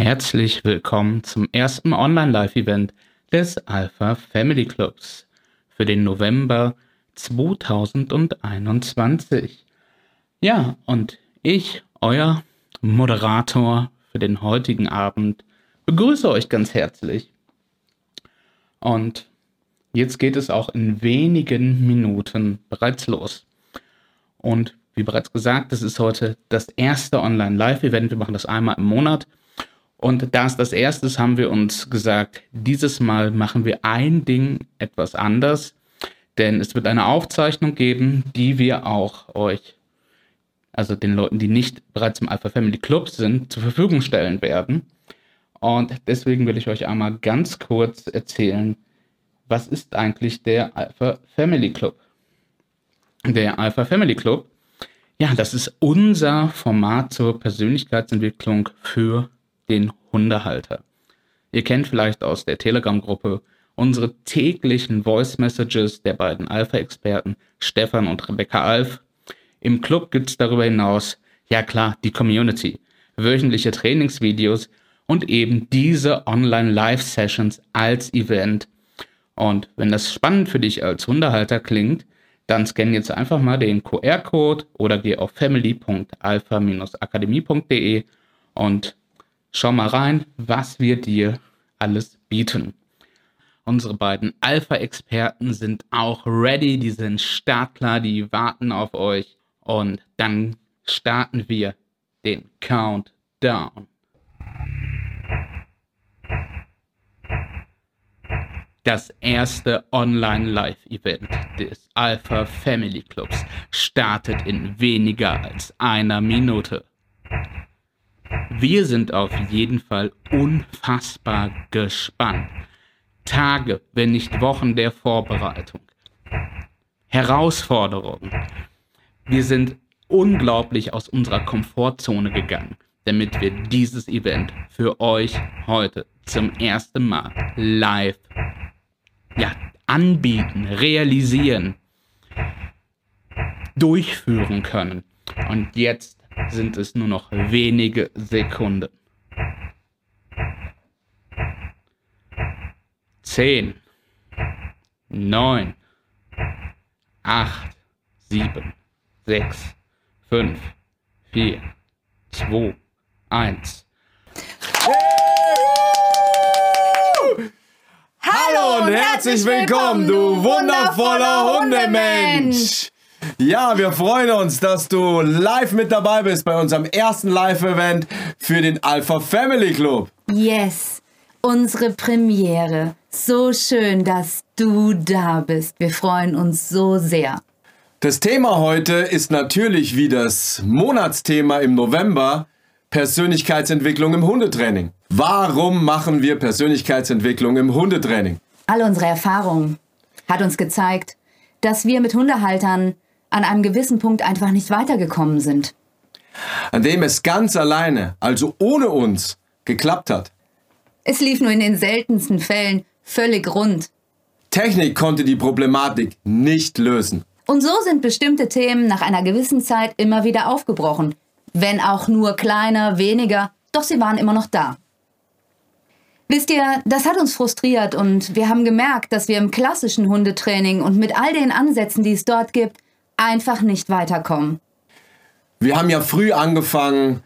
Herzlich willkommen zum ersten Online-Live-Event des Alpha Family Clubs für den November 2021. Ja, und ich, euer Moderator für den heutigen Abend, begrüße euch ganz herzlich. Und jetzt geht es auch in wenigen Minuten bereits los. Und wie bereits gesagt, das ist heute das erste Online-Live-Event. Wir machen das einmal im Monat. Und das erste ist, haben wir uns gesagt, dieses Mal machen wir ein Ding etwas anders, denn es wird eine Aufzeichnung geben, die wir auch euch, also den Leuten, die nicht bereits im Alpha Family Club sind, zur Verfügung stellen werden. Und deswegen will ich euch einmal ganz kurz erzählen, was ist eigentlich der Alpha Family Club? Der Alpha Family Club, ja, das ist unser Format zur Persönlichkeitsentwicklung für den Hundehalter. Ihr kennt vielleicht aus der Telegram-Gruppe unsere täglichen Voice Messages der beiden Alpha-Experten Stefan und Rebecca Alf. Im Club gibt es darüber hinaus, ja klar, die Community, wöchentliche Trainingsvideos und eben diese Online-Live-Sessions als Event. Und wenn das spannend für dich als Hundehalter klingt, dann scann jetzt einfach mal den QR-Code oder geh auf family.alpha-akademie.de und Schau mal rein, was wir dir alles bieten. Unsere beiden Alpha-Experten sind auch ready, die sind startklar, die warten auf euch. Und dann starten wir den Countdown. Das erste Online-Live-Event des Alpha Family Clubs startet in weniger als einer Minute. Wir sind auf jeden Fall unfassbar gespannt. Tage, wenn nicht Wochen der Vorbereitung. Herausforderungen. Wir sind unglaublich aus unserer Komfortzone gegangen, damit wir dieses Event für euch heute zum ersten Mal live ja, anbieten, realisieren, durchführen können. Und jetzt sind es nur noch wenige Sekunden. Zehn, neun, acht, sieben, sechs, fünf, vier, zwei, eins. Hallo und herzlich willkommen, du wundervoller Hundemensch! Ja, wir freuen uns, dass du live mit dabei bist bei unserem ersten Live-Event für den Alpha Family Club. Yes, unsere Premiere. So schön, dass du da bist. Wir freuen uns so sehr. Das Thema heute ist natürlich wie das Monatsthema im November Persönlichkeitsentwicklung im Hundetraining. Warum machen wir Persönlichkeitsentwicklung im Hundetraining? All unsere Erfahrung hat uns gezeigt, dass wir mit Hundehaltern an einem gewissen Punkt einfach nicht weitergekommen sind. An dem es ganz alleine, also ohne uns, geklappt hat. Es lief nur in den seltensten Fällen völlig rund. Technik konnte die Problematik nicht lösen. Und so sind bestimmte Themen nach einer gewissen Zeit immer wieder aufgebrochen. Wenn auch nur kleiner, weniger, doch sie waren immer noch da. Wisst ihr, das hat uns frustriert und wir haben gemerkt, dass wir im klassischen Hundetraining und mit all den Ansätzen, die es dort gibt, einfach nicht weiterkommen. Wir haben ja früh angefangen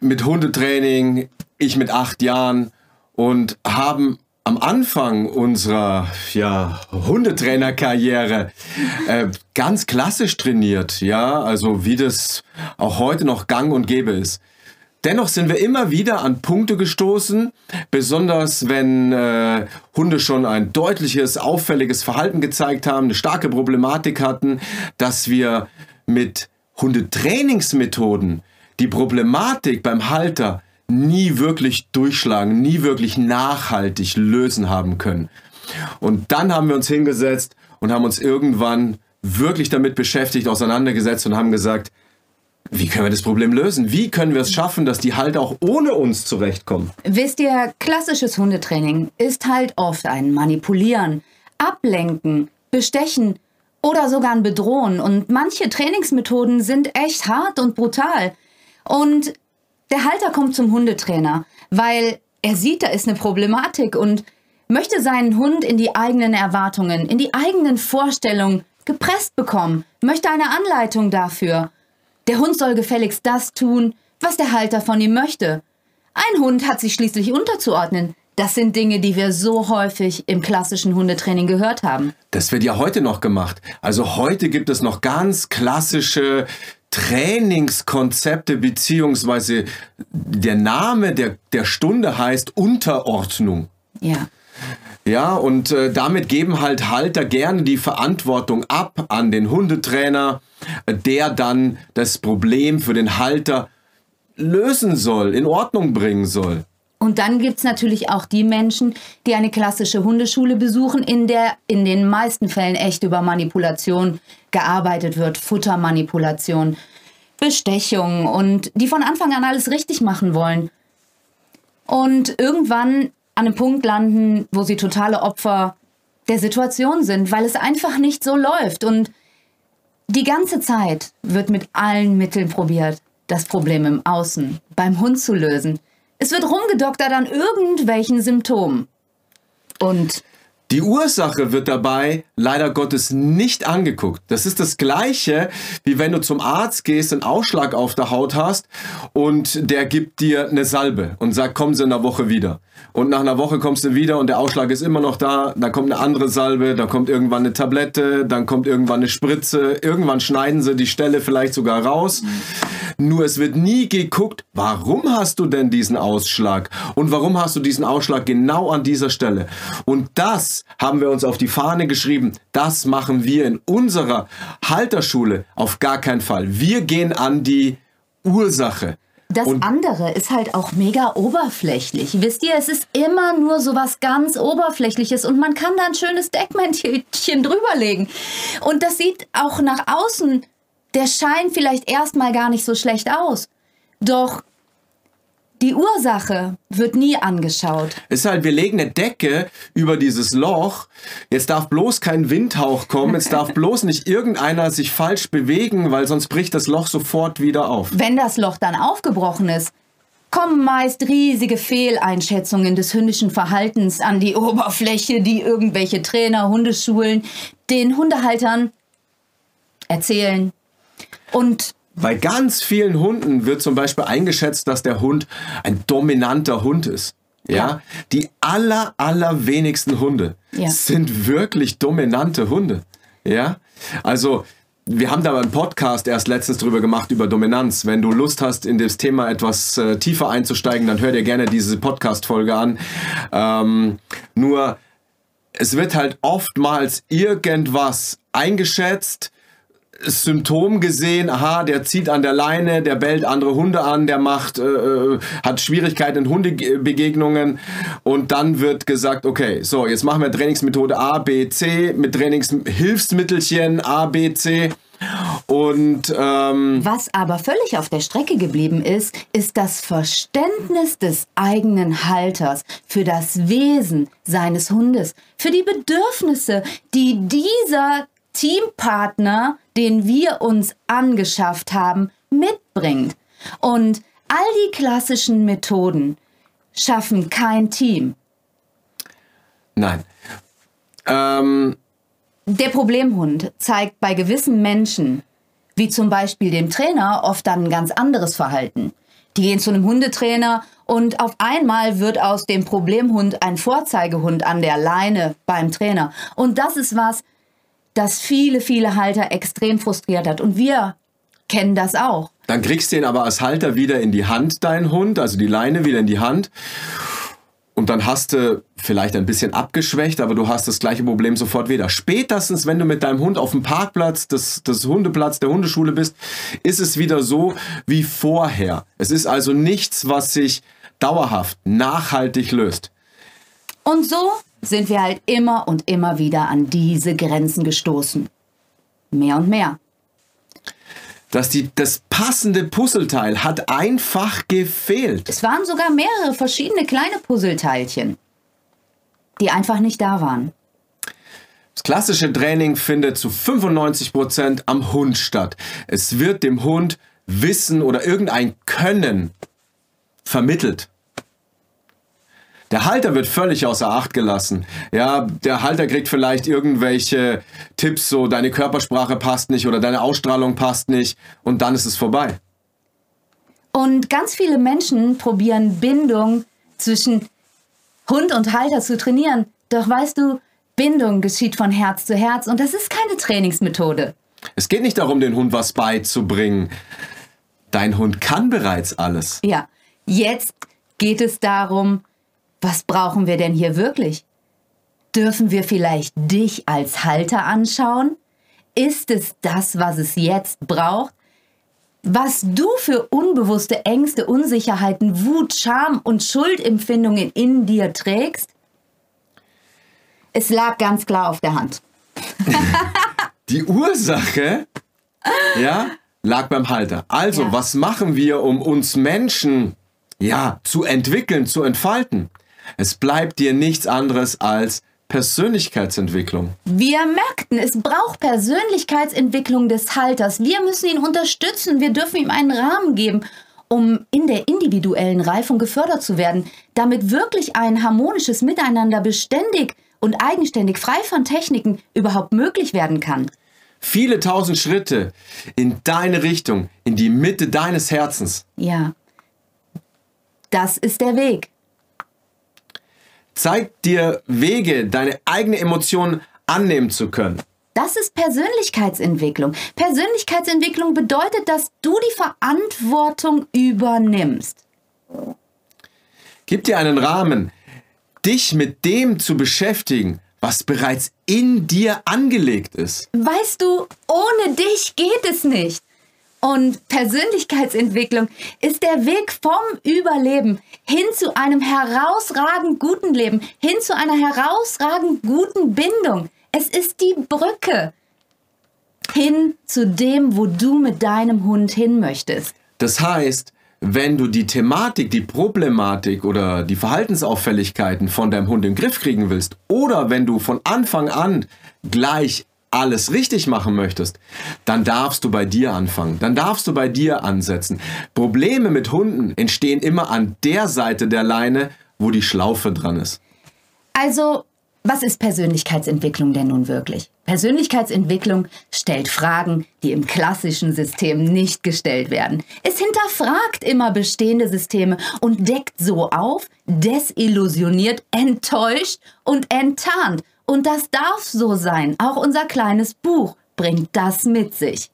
mit Hundetraining, ich mit acht Jahren und haben am Anfang unserer ja, Hundetrainerkarriere äh, ganz klassisch trainiert, ja, also wie das auch heute noch gang und gäbe ist. Dennoch sind wir immer wieder an Punkte gestoßen, besonders wenn äh, Hunde schon ein deutliches, auffälliges Verhalten gezeigt haben, eine starke Problematik hatten, dass wir mit Hundetrainingsmethoden die Problematik beim Halter nie wirklich durchschlagen, nie wirklich nachhaltig lösen haben können. Und dann haben wir uns hingesetzt und haben uns irgendwann wirklich damit beschäftigt, auseinandergesetzt und haben gesagt, wie können wir das Problem lösen? Wie können wir es schaffen, dass die halt auch ohne uns zurechtkommen? Wisst ihr, klassisches Hundetraining ist halt oft ein Manipulieren, Ablenken, Bestechen oder sogar ein Bedrohen. Und manche Trainingsmethoden sind echt hart und brutal. Und der Halter kommt zum Hundetrainer, weil er sieht, da ist eine Problematik und möchte seinen Hund in die eigenen Erwartungen, in die eigenen Vorstellungen gepresst bekommen, möchte eine Anleitung dafür. Der Hund soll gefälligst das tun, was der Halter von ihm möchte. Ein Hund hat sich schließlich unterzuordnen. Das sind Dinge, die wir so häufig im klassischen Hundetraining gehört haben. Das wird ja heute noch gemacht. Also heute gibt es noch ganz klassische Trainingskonzepte beziehungsweise der Name der, der Stunde heißt Unterordnung. Ja. Ja, und äh, damit geben halt Halter gerne die Verantwortung ab an den Hundetrainer, der dann das Problem für den Halter lösen soll, in Ordnung bringen soll. Und dann gibt es natürlich auch die Menschen, die eine klassische Hundeschule besuchen, in der in den meisten Fällen echt über Manipulation gearbeitet wird, Futtermanipulation, Bestechung und die von Anfang an alles richtig machen wollen. Und irgendwann an einem Punkt landen, wo sie totale Opfer der Situation sind, weil es einfach nicht so läuft. Und die ganze Zeit wird mit allen Mitteln probiert, das Problem im Außen beim Hund zu lösen. Es wird rumgedoktert an irgendwelchen Symptomen. Und die Ursache wird dabei leider Gottes nicht angeguckt. Das ist das gleiche, wie wenn du zum Arzt gehst, einen Ausschlag auf der Haut hast und der gibt dir eine Salbe und sagt, kommen Sie in einer Woche wieder. Und nach einer Woche kommst du wieder und der Ausschlag ist immer noch da. Da kommt eine andere Salbe, da kommt irgendwann eine Tablette, dann kommt irgendwann eine Spritze. Irgendwann schneiden sie die Stelle vielleicht sogar raus. Mhm. Nur es wird nie geguckt, warum hast du denn diesen Ausschlag? Und warum hast du diesen Ausschlag genau an dieser Stelle? Und das haben wir uns auf die Fahne geschrieben. Das machen wir in unserer Halterschule auf gar keinen Fall. Wir gehen an die Ursache. Das und andere ist halt auch mega oberflächlich. Wisst ihr, es ist immer nur so was ganz Oberflächliches und man kann da ein schönes Deckmännchen drüberlegen. Und das sieht auch nach außen, der Schein vielleicht erstmal gar nicht so schlecht aus. Doch die Ursache wird nie angeschaut. Es ist halt, wir legen eine Decke über dieses Loch. Jetzt darf bloß kein Windhauch kommen. Jetzt darf bloß nicht irgendeiner sich falsch bewegen, weil sonst bricht das Loch sofort wieder auf. Wenn das Loch dann aufgebrochen ist, kommen meist riesige Fehleinschätzungen des hündischen Verhaltens an die Oberfläche, die irgendwelche Trainer, Hundeschulen den Hundehaltern erzählen. Und bei ganz vielen Hunden wird zum Beispiel eingeschätzt, dass der Hund ein dominanter Hund ist. Ja, ja. die aller, aller wenigsten Hunde ja. sind wirklich dominante Hunde. Ja, also wir haben da einen Podcast erst letztens drüber gemacht über Dominanz. Wenn du Lust hast, in das Thema etwas äh, tiefer einzusteigen, dann hör dir gerne diese Podcast-Folge an. Ähm, nur es wird halt oftmals irgendwas eingeschätzt, Symptom gesehen, aha, der zieht an der Leine, der bellt andere Hunde an, der macht, äh, äh hat Schwierigkeiten in Hundebegegnungen und dann wird gesagt, okay, so, jetzt machen wir Trainingsmethode A, B, C mit Trainingshilfsmittelchen A, B, C. Und ähm, was aber völlig auf der Strecke geblieben ist, ist das Verständnis des eigenen Halters für das Wesen seines Hundes, für die Bedürfnisse, die dieser Teampartner, den wir uns angeschafft haben, mitbringt. Und all die klassischen Methoden schaffen kein Team. Nein. Ähm. Der Problemhund zeigt bei gewissen Menschen, wie zum Beispiel dem Trainer, oft dann ein ganz anderes Verhalten. Die gehen zu einem Hundetrainer und auf einmal wird aus dem Problemhund ein Vorzeigehund an der Leine beim Trainer. Und das ist was, das viele, viele Halter extrem frustriert hat. Und wir kennen das auch. Dann kriegst du ihn aber als Halter wieder in die Hand, deinen Hund, also die Leine wieder in die Hand. Und dann hast du vielleicht ein bisschen abgeschwächt, aber du hast das gleiche Problem sofort wieder. Spätestens, wenn du mit deinem Hund auf dem Parkplatz des, des Hundeplatz der Hundeschule bist, ist es wieder so wie vorher. Es ist also nichts, was sich dauerhaft, nachhaltig löst. Und so sind wir halt immer und immer wieder an diese Grenzen gestoßen. Mehr und mehr. Dass die, das passende Puzzleteil hat einfach gefehlt. Es waren sogar mehrere verschiedene kleine Puzzleteilchen, die einfach nicht da waren. Das klassische Training findet zu 95 Prozent am Hund statt. Es wird dem Hund Wissen oder irgendein Können vermittelt. Der Halter wird völlig außer Acht gelassen. Ja, der Halter kriegt vielleicht irgendwelche Tipps, so deine Körpersprache passt nicht oder deine Ausstrahlung passt nicht und dann ist es vorbei. Und ganz viele Menschen probieren Bindung zwischen Hund und Halter zu trainieren. Doch weißt du, Bindung geschieht von Herz zu Herz und das ist keine Trainingsmethode. Es geht nicht darum, den Hund was beizubringen. Dein Hund kann bereits alles. Ja, jetzt geht es darum, was brauchen wir denn hier wirklich? Dürfen wir vielleicht dich als Halter anschauen? Ist es das, was es jetzt braucht? Was du für unbewusste Ängste, Unsicherheiten, Wut, Scham und Schuldempfindungen in dir trägst? Es lag ganz klar auf der Hand. Die Ursache, ja, lag beim Halter. Also, Ja. was machen wir, um uns Menschen, ja, zu entwickeln, zu entfalten? Es bleibt dir nichts anderes als Persönlichkeitsentwicklung. Wir merkten, es braucht Persönlichkeitsentwicklung des Halters. Wir müssen ihn unterstützen. Wir dürfen ihm einen Rahmen geben, um in der individuellen Reifung gefördert zu werden, damit wirklich ein harmonisches Miteinander beständig und eigenständig frei von Techniken überhaupt möglich werden kann. Viele tausend Schritte in deine Richtung, in die Mitte deines Herzens. Ja. Das ist der Weg. Zeigt dir Wege, deine eigene Emotionen annehmen zu können. Das ist Persönlichkeitsentwicklung. Persönlichkeitsentwicklung bedeutet, dass du die Verantwortung übernimmst. Gib dir einen Rahmen, dich mit dem zu beschäftigen, was bereits in dir angelegt ist. Weißt du, ohne dich geht es nicht. Und Persönlichkeitsentwicklung ist der Weg vom Überleben hin zu einem herausragend guten Leben, hin zu einer herausragend guten Bindung. Es ist die Brücke hin zu dem, wo du mit deinem Hund hin möchtest. Das heißt, wenn du die Thematik, die Problematik oder die Verhaltensauffälligkeiten von deinem Hund im Griff kriegen willst oder wenn du von Anfang an gleich alles richtig machen möchtest, dann darfst du bei dir anfangen. Dann darfst du bei dir ansetzen. Probleme mit Hunden entstehen immer an der Seite der Leine, wo die Schlaufe dran ist. Also, was ist Persönlichkeitsentwicklung denn nun wirklich? Persönlichkeitsentwicklung stellt Fragen, die im klassischen System nicht gestellt werden. Es hinterfragt immer bestehende Systeme und deckt so auf, desillusioniert, enttäuscht und enttarnt. Und das darf so sein. Auch unser kleines Buch bringt das mit sich.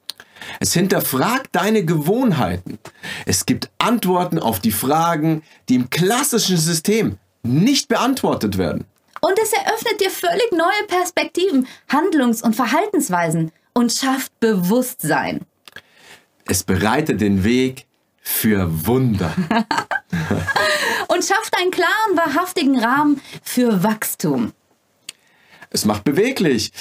Es hinterfragt deine Gewohnheiten. Es gibt Antworten auf die Fragen, die im klassischen System nicht beantwortet werden. Und es eröffnet dir völlig neue Perspektiven, Handlungs- und Verhaltensweisen und schafft Bewusstsein. Es bereitet den Weg für Wunder. und schafft einen klaren, wahrhaftigen Rahmen für Wachstum. Es macht beweglich.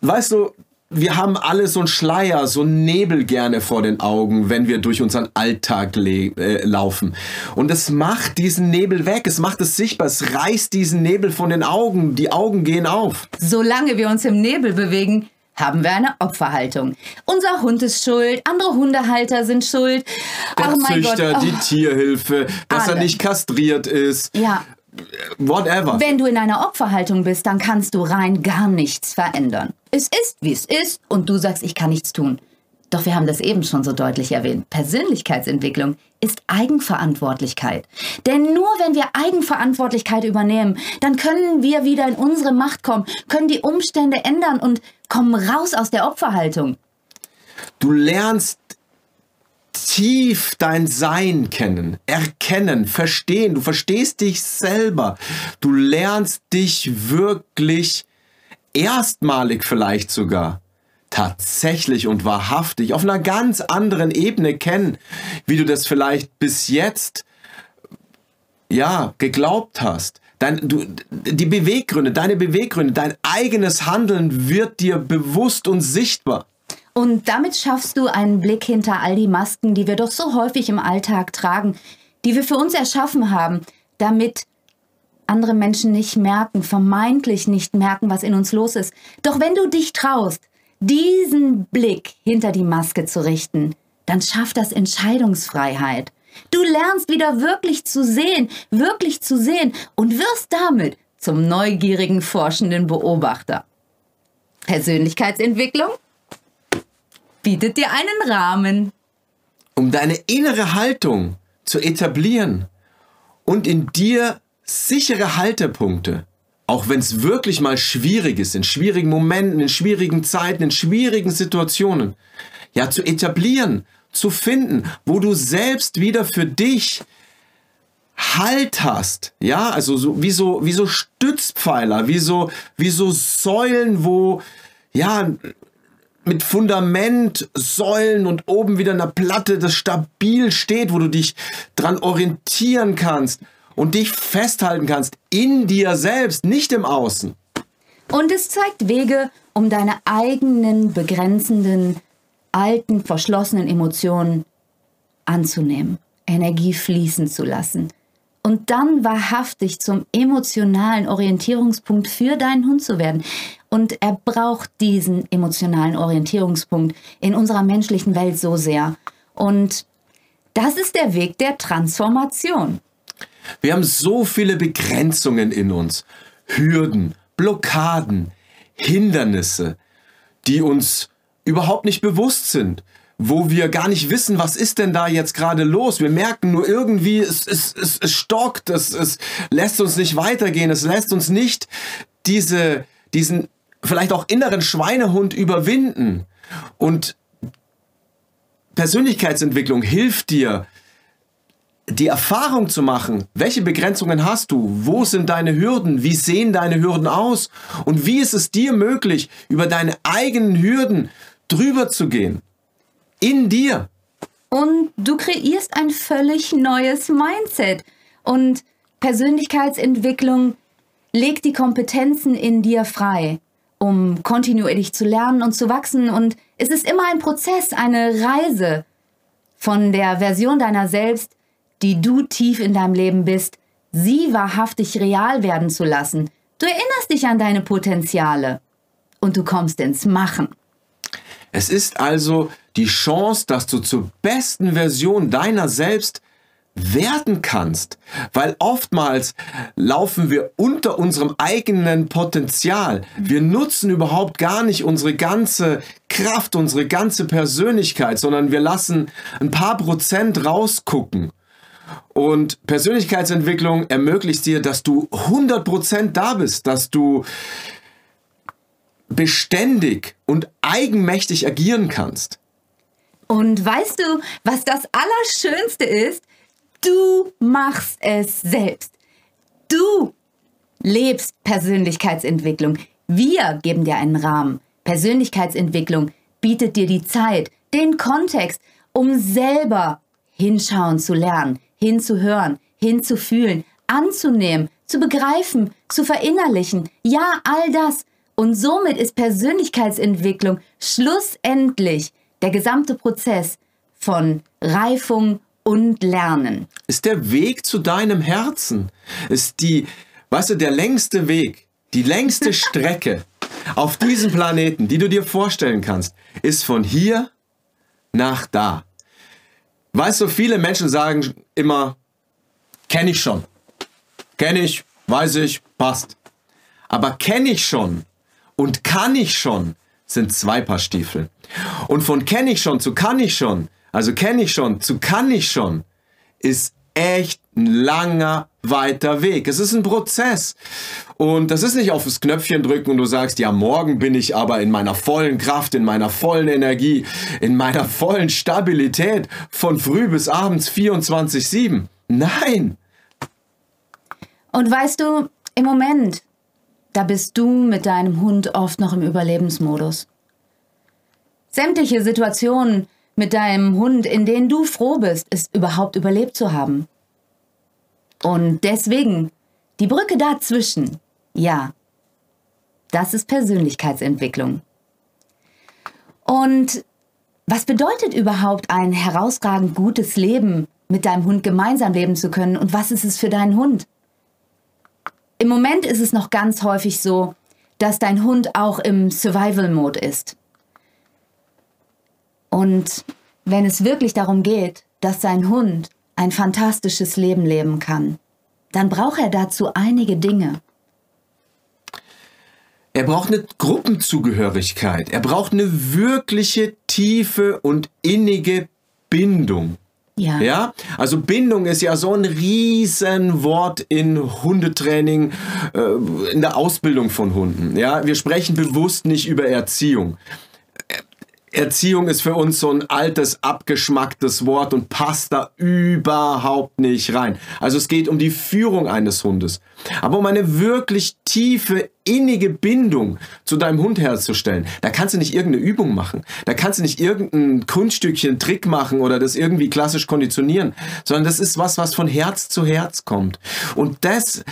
Weißt du, wir haben alle so einen Schleier, so einen Nebel gerne vor den Augen, wenn wir durch unseren Alltag äh, laufen. Und es macht diesen Nebel weg, es macht es sichtbar, es reißt diesen Nebel von den Augen, die Augen gehen auf. Solange wir uns im Nebel bewegen, haben wir eine Opferhaltung. Unser Hund ist schuld, andere Hundehalter sind schuld. Der oh mein Züchter, Gott. die Tierhilfe, dass er Alle. nicht kastriert ist, Ja, whatever. wenn du in einer Opferhaltung bist, dann kannst du rein gar nichts verändern. Es ist, wie es ist, und du sagst, ich kann nichts tun. Doch wir haben das eben schon so deutlich erwähnt. Persönlichkeitsentwicklung ist Eigenverantwortlichkeit. Denn nur wenn wir Eigenverantwortlichkeit übernehmen, dann können wir wieder in unsere Macht kommen, können die Umstände ändern und kommen raus aus der Opferhaltung. Du lernst tief dein Sein kennen, erkennen, verstehen. Du verstehst dich selber. Du lernst dich wirklich erstmalig vielleicht sogar tatsächlich und wahrhaftig auf einer ganz anderen Ebene kennen, wie du das vielleicht bis jetzt ja geglaubt hast. Dein, du, die Beweggründe, deine Beweggründe, dein eigenes Handeln wird dir bewusst und sichtbar. Und damit schaffst du einen Blick hinter all die Masken, die wir doch so häufig im Alltag tragen, die wir für uns erschaffen haben, damit andere Menschen nicht merken, vermeintlich nicht merken, was in uns los ist. Doch wenn du dich traust, diesen Blick hinter die Maske zu richten, dann schafft das Entscheidungsfreiheit. Du lernst wieder wirklich zu sehen, wirklich zu sehen und wirst damit zum neugierigen, forschenden Beobachter. Persönlichkeitsentwicklung bietet dir einen Rahmen. Um deine innere Haltung zu etablieren und in dir sichere Haltepunkte auch wenn es wirklich mal schwierig ist, in schwierigen Momenten, in schwierigen Zeiten, in schwierigen Situationen, ja, zu etablieren, zu finden, wo du selbst wieder für dich Halt hast, ja, also so, wie so, wie so Stützpfeiler, wie so, wie so Säulen, wo, ja, mit Fundament, Säulen und oben wieder eine Platte, das stabil steht, wo du dich dran orientieren kannst und dich festhalten kannst in dir selbst, nicht im Außen. Und es zeigt Wege, um deine eigenen begrenzenden, alten, verschlossenen Emotionen anzunehmen, Energie fließen zu lassen und dann wahrhaftig zum emotionalen Orientierungspunkt für deinen Hund zu werden. Und er braucht diesen emotionalen Orientierungspunkt in unserer menschlichen Welt so sehr. Und das ist der Weg der Transformation. Wir haben so viele Begrenzungen in uns, Hürden, Blockaden, Hindernisse, die uns überhaupt nicht bewusst sind, wo wir gar nicht wissen, was ist denn da jetzt gerade los. Wir merken nur irgendwie, es, es, es, es stockt, es, es lässt uns nicht weitergehen, es lässt uns nicht diese, diesen vielleicht auch inneren Schweinehund überwinden. Und Persönlichkeitsentwicklung hilft dir, die Erfahrung zu machen, welche Begrenzungen hast du, wo sind deine Hürden, wie sehen deine Hürden aus und wie ist es dir möglich, über deine eigenen Hürden drüber zu gehen. In dir. Und du kreierst ein völlig neues Mindset. Und Persönlichkeitsentwicklung legt die Kompetenzen in dir frei, um kontinuierlich zu lernen und zu wachsen. Und es ist immer ein Prozess, eine Reise von der Version deiner selbst die du tief in deinem Leben bist, sie wahrhaftig real werden zu lassen. Du erinnerst dich an deine Potenziale und du kommst ins Machen. Es ist also die Chance, dass du zur besten Version deiner selbst werden kannst, weil oftmals laufen wir unter unserem eigenen Potenzial. Wir nutzen überhaupt gar nicht unsere ganze Kraft, unsere ganze Persönlichkeit, sondern wir lassen ein paar Prozent rausgucken. Und Persönlichkeitsentwicklung ermöglicht dir, dass du 100% da bist, dass du beständig und eigenmächtig agieren kannst. Und weißt du, was das Allerschönste ist? Du machst es selbst. Du lebst Persönlichkeitsentwicklung. Wir geben dir einen Rahmen. Persönlichkeitsentwicklung bietet dir die Zeit, den Kontext, um selber hinschauen zu lernen, hinzuhören, hinzufühlen, anzunehmen, zu begreifen, zu verinnerlichen. Ja, all das. Und somit ist Persönlichkeitsentwicklung schlussendlich der gesamte Prozess von Reifung und Lernen. Ist der Weg zu deinem Herzen. Ist die, weißt du, der längste Weg, die längste Strecke auf diesem Planeten, die du dir vorstellen kannst, ist von hier nach da. Weißt du, viele Menschen sagen immer, kenne ich schon. Kenne ich, weiß ich, passt. Aber kenne ich schon und kann ich schon sind zwei Paar Stiefel. Und von kenne ich schon zu kann ich schon, also kenne ich schon zu kann ich schon, ist echt ein langer, weiter Weg. Es ist ein Prozess. Und das ist nicht auf das Knöpfchen drücken und du sagst, ja, morgen bin ich aber in meiner vollen Kraft, in meiner vollen Energie, in meiner vollen Stabilität von früh bis abends 24-7. Nein. Und weißt du, im Moment, da bist du mit deinem Hund oft noch im Überlebensmodus. Sämtliche Situationen mit deinem Hund, in denen du froh bist, es überhaupt überlebt zu haben. Und deswegen, die Brücke dazwischen, ja, das ist Persönlichkeitsentwicklung. Und was bedeutet überhaupt ein herausragend gutes Leben, mit deinem Hund gemeinsam leben zu können? Und was ist es für deinen Hund? Im Moment ist es noch ganz häufig so, dass dein Hund auch im Survival-Mode ist. Und wenn es wirklich darum geht, dass dein Hund ein fantastisches Leben leben kann, dann braucht er dazu einige Dinge. Er braucht eine Gruppenzugehörigkeit. Er braucht eine wirkliche tiefe und innige Bindung. Ja. Ja, also Bindung ist ja so ein Riesenwort in Hundetraining, äh, in der Ausbildung von Hunden. Ja, wir sprechen bewusst nicht über Erziehung. Erziehung ist für uns so ein altes, abgeschmacktes Wort und passt da überhaupt nicht rein. Also es geht um die Führung eines Hundes. Aber um eine wirklich tiefe, innige Bindung zu deinem Hund herzustellen, da kannst du nicht irgendeine Übung machen. Da kannst du nicht irgendein Kunststückchen, Trick machen oder das irgendwie klassisch konditionieren, sondern das ist was, was von Herz zu Herz kommt. Und das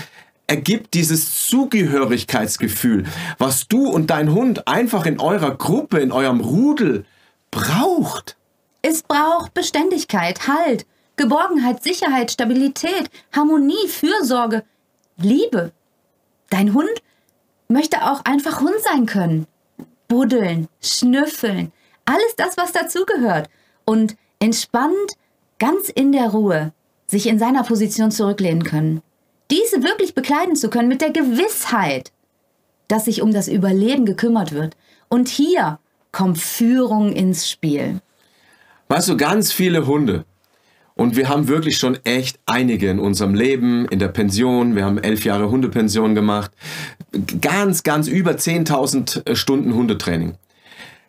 ergibt dieses Zugehörigkeitsgefühl, was du und dein Hund einfach in eurer Gruppe, in eurem Rudel braucht. Es braucht Beständigkeit, Halt, Geborgenheit, Sicherheit, Stabilität, Harmonie, Fürsorge, Liebe. Dein Hund möchte auch einfach Hund sein können. Buddeln, schnüffeln, alles das, was dazugehört. Und entspannt, ganz in der Ruhe, sich in seiner Position zurücklehnen können diese wirklich bekleiden zu können mit der Gewissheit, dass sich um das Überleben gekümmert wird. Und hier kommt Führung ins Spiel. Weißt du, ganz viele Hunde. Und wir haben wirklich schon echt einige in unserem Leben, in der Pension. Wir haben elf Jahre Hundepension gemacht. Ganz, ganz über 10.000 äh, Stunden Hundetraining.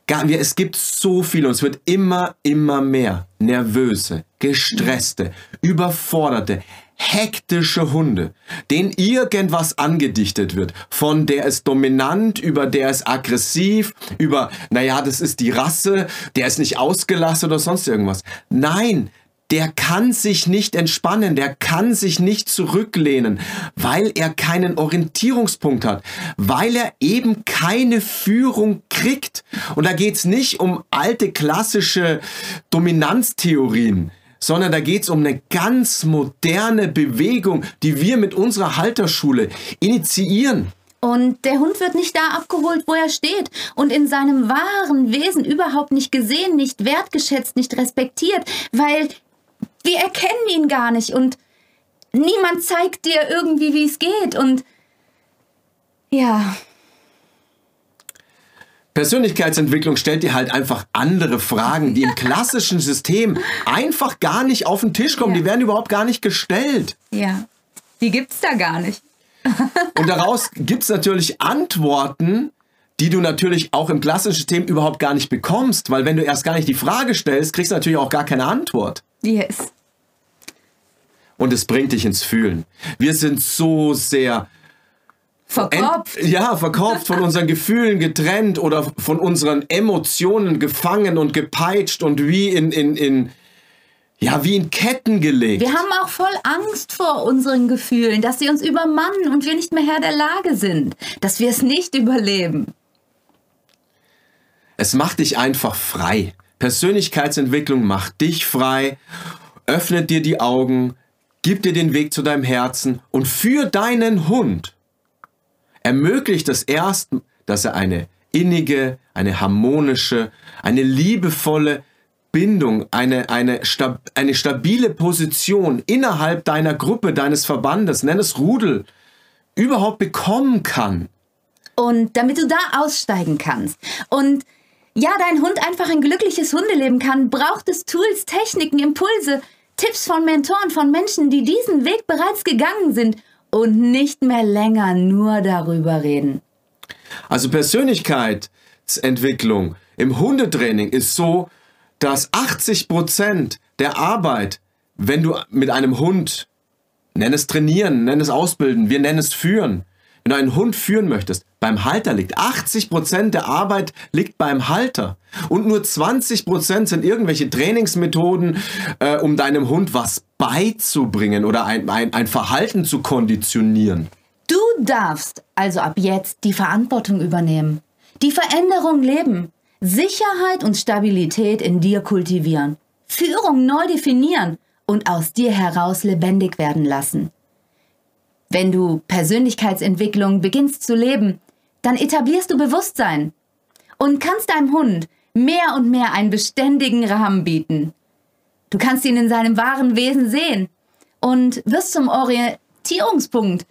Es gibt so viel und es wird immer, immer mehr nervöse, gestresste, überforderte, hektische Hunde, denen irgendwas angedichtet wird, von der ist dominant, über der ist aggressiv, über, naja, das ist die Rasse, der ist nicht ausgelassen oder sonst irgendwas. Nein, der kann sich nicht entspannen, der kann sich nicht zurücklehnen, weil er keinen Orientierungspunkt hat, weil er eben keine Führung kriegt. Und da geht's nicht um alte klassische Dominanztheorien sondern da geht es um eine ganz moderne Bewegung, die wir mit unserer Halterschule initiieren. Und der Hund wird nicht da abgeholt, wo er steht und in seinem wahren Wesen überhaupt nicht gesehen, nicht wertgeschätzt, nicht respektiert, weil wir erkennen ihn gar nicht und niemand zeigt dir irgendwie, wie es geht und ja, Persönlichkeitsentwicklung stellt dir halt einfach andere Fragen, die im klassischen System einfach gar nicht auf den Tisch kommen. Ja. Die werden überhaupt gar nicht gestellt. Ja, die gibt's da gar nicht. Und daraus gibt's natürlich Antworten, die du natürlich auch im klassischen System überhaupt gar nicht bekommst, weil wenn du erst gar nicht die Frage stellst, kriegst du natürlich auch gar keine Antwort. Yes. Und es bringt dich ins Fühlen. Wir sind so sehr Verkopft. Ent, ja, verkopft, von unseren Gefühlen getrennt oder von unseren Emotionen gefangen und gepeitscht und wie in, in, in, ja, wie in Ketten gelegt. Wir haben auch voll Angst vor unseren Gefühlen, dass sie uns übermannen und wir nicht mehr Herr der Lage sind, dass wir es nicht überleben. Es macht dich einfach frei. Persönlichkeitsentwicklung macht dich frei, öffnet dir die Augen, gibt dir den Weg zu deinem Herzen und für deinen Hund ermöglicht es erst, dass er eine innige, eine harmonische, eine liebevolle Bindung, eine, eine, stab, eine stabile Position innerhalb deiner Gruppe, deines Verbandes, nenn es Rudel, überhaupt bekommen kann. Und damit du da aussteigen kannst und ja, dein Hund einfach ein glückliches Hundeleben kann, braucht es Tools, Techniken, Impulse, Tipps von Mentoren, von Menschen, die diesen Weg bereits gegangen sind und nicht mehr länger nur darüber reden. Also Persönlichkeitsentwicklung im Hundetraining ist so, dass 80 Prozent der Arbeit, wenn du mit einem Hund, nenn es trainieren, nenn es ausbilden, wir nennen es führen, wenn du einen Hund führen möchtest, beim Halter liegt. 80 Prozent der Arbeit liegt beim Halter. Und nur 20 Prozent sind irgendwelche Trainingsmethoden, äh, um deinem Hund was beizubringen oder ein, ein, ein Verhalten zu konditionieren. Du darfst also ab jetzt die Verantwortung übernehmen, die Veränderung leben, Sicherheit und Stabilität in dir kultivieren, Führung neu definieren und aus dir heraus lebendig werden lassen. Wenn du Persönlichkeitsentwicklung beginnst zu leben, dann etablierst du Bewusstsein und kannst deinem Hund mehr und mehr einen beständigen Rahmen bieten. Du kannst ihn in seinem wahren Wesen sehen und wirst zum Orientierungspunkt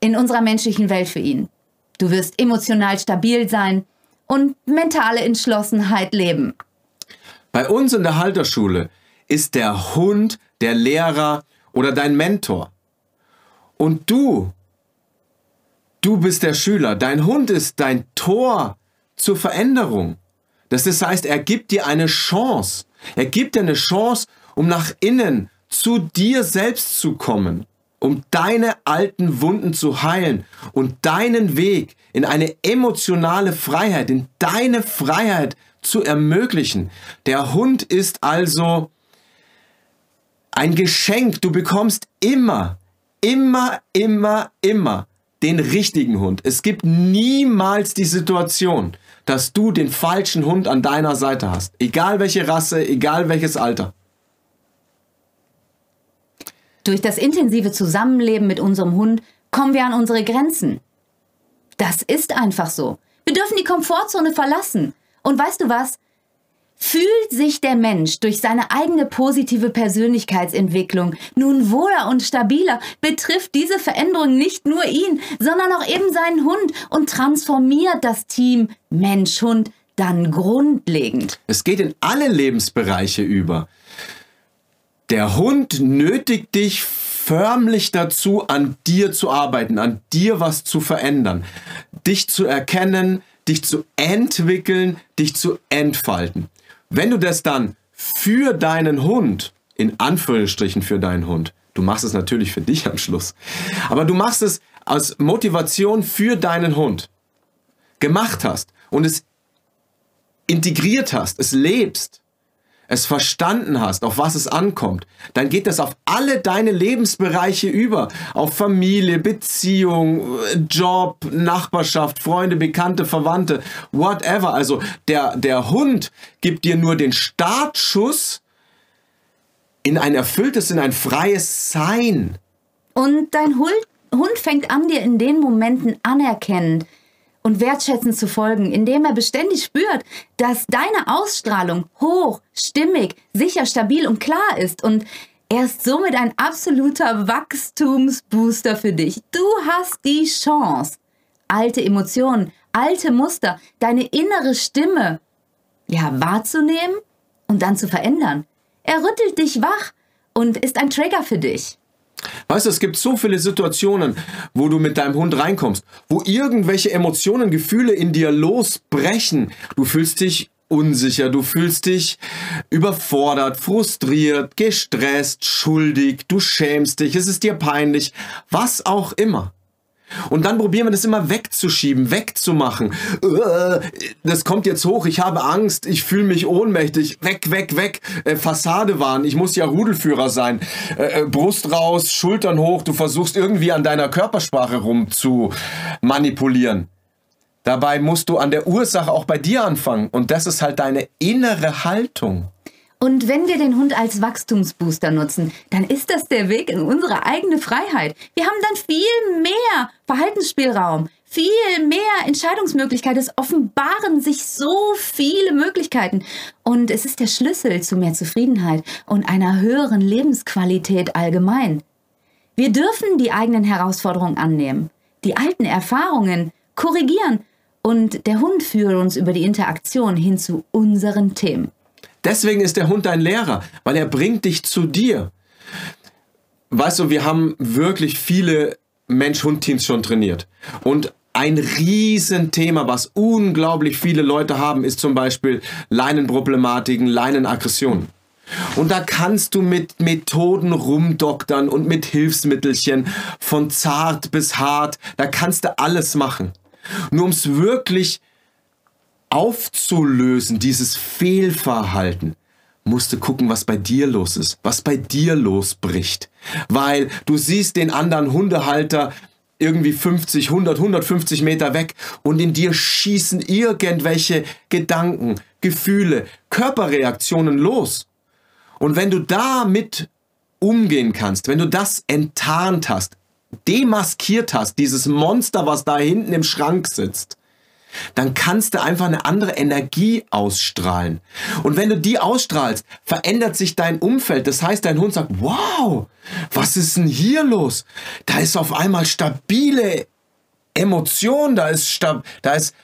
in unserer menschlichen Welt für ihn. Du wirst emotional stabil sein und mentale Entschlossenheit leben. Bei uns in der Halterschule ist der Hund der Lehrer oder dein Mentor. Und du, du bist der Schüler. Dein Hund ist dein Tor zur Veränderung. Das heißt, er gibt dir eine Chance. Er gibt dir eine Chance, um nach innen zu dir selbst zu kommen, um deine alten Wunden zu heilen und deinen Weg in eine emotionale Freiheit, in deine Freiheit zu ermöglichen. Der Hund ist also ein Geschenk. Du bekommst immer immer, immer, immer den richtigen Hund. Es gibt niemals die Situation, dass du den falschen Hund an deiner Seite hast. Egal welche Rasse, egal welches Alter. Durch das intensive Zusammenleben mit unserem Hund kommen wir an unsere Grenzen. Das ist einfach so. Wir dürfen die Komfortzone verlassen. Und weißt du was? Fühlt sich der Mensch durch seine eigene positive Persönlichkeitsentwicklung nun wohler und stabiler, betrifft diese Veränderung nicht nur ihn, sondern auch eben seinen Hund und transformiert das Team Mensch-Hund dann grundlegend. Es geht in alle Lebensbereiche über. Der Hund nötigt dich förmlich dazu, an dir zu arbeiten, an dir was zu verändern, dich zu erkennen, dich zu entwickeln, dich zu entfalten. Wenn du das dann für deinen Hund, in Anführungsstrichen für deinen Hund, du machst es natürlich für dich am Schluss, aber du machst es als Motivation für deinen Hund, gemacht hast und es integriert hast, es lebst, es verstanden hast, auf was es ankommt, dann geht das auf alle deine Lebensbereiche über. Auf Familie, Beziehung, Job, Nachbarschaft, Freunde, Bekannte, Verwandte, whatever. Also der, der Hund gibt dir nur den Startschuss in ein erfülltes, in ein freies Sein. Und dein Hund fängt an, dir in den Momenten anerkennend und wertschätzend zu folgen, indem er beständig spürt, dass deine Ausstrahlung hoch, stimmig, sicher, stabil und klar ist und er ist somit ein absoluter Wachstumsbooster für dich. Du hast die Chance, alte Emotionen, alte Muster, deine innere Stimme, ja, wahrzunehmen und dann zu verändern. Er rüttelt dich wach und ist ein Trigger für dich. Weißt du, es gibt so viele Situationen, wo du mit deinem Hund reinkommst, wo irgendwelche Emotionen, Gefühle in dir losbrechen. Du fühlst dich unsicher, du fühlst dich überfordert, frustriert, gestresst, schuldig, du schämst dich, es ist dir peinlich, was auch immer. Und dann probieren wir das immer wegzuschieben, wegzumachen. Äh, das kommt jetzt hoch, ich habe Angst, ich fühle mich ohnmächtig. Weg, weg, weg. Äh, Fassade wahren, ich muss ja Rudelführer sein. Äh, Brust raus, Schultern hoch, du versuchst irgendwie an deiner Körpersprache rum zu manipulieren. Dabei musst du an der Ursache auch bei dir anfangen. Und das ist halt deine innere Haltung. Und wenn wir den Hund als Wachstumsbooster nutzen, dann ist das der Weg in unsere eigene Freiheit. Wir haben dann viel mehr Verhaltensspielraum, viel mehr Entscheidungsmöglichkeiten. Es offenbaren sich so viele Möglichkeiten. Und es ist der Schlüssel zu mehr Zufriedenheit und einer höheren Lebensqualität allgemein. Wir dürfen die eigenen Herausforderungen annehmen, die alten Erfahrungen korrigieren. Und der Hund führt uns über die Interaktion hin zu unseren Themen. Deswegen ist der Hund dein Lehrer, weil er bringt dich zu dir. Weißt du, wir haben wirklich viele Mensch-Hund-Teams schon trainiert. Und ein Riesenthema, was unglaublich viele Leute haben, ist zum Beispiel Leinenproblematiken, Leinenaggressionen. Und da kannst du mit Methoden rumdoktern und mit Hilfsmittelchen von zart bis hart, da kannst du alles machen. Nur um es wirklich aufzulösen, dieses Fehlverhalten, musst du gucken, was bei dir los ist, was bei dir losbricht. Weil du siehst den anderen Hundehalter irgendwie 50, 100, 150 Meter weg und in dir schießen irgendwelche Gedanken, Gefühle, Körperreaktionen los. Und wenn du damit umgehen kannst, wenn du das enttarnt hast, demaskiert hast, dieses Monster, was da hinten im Schrank sitzt, dann kannst du einfach eine andere Energie ausstrahlen. Und wenn du die ausstrahlst, verändert sich dein Umfeld. Das heißt, dein Hund sagt, wow, was ist denn hier los? Da ist auf einmal stabile Emotion, da ist, stab da ist,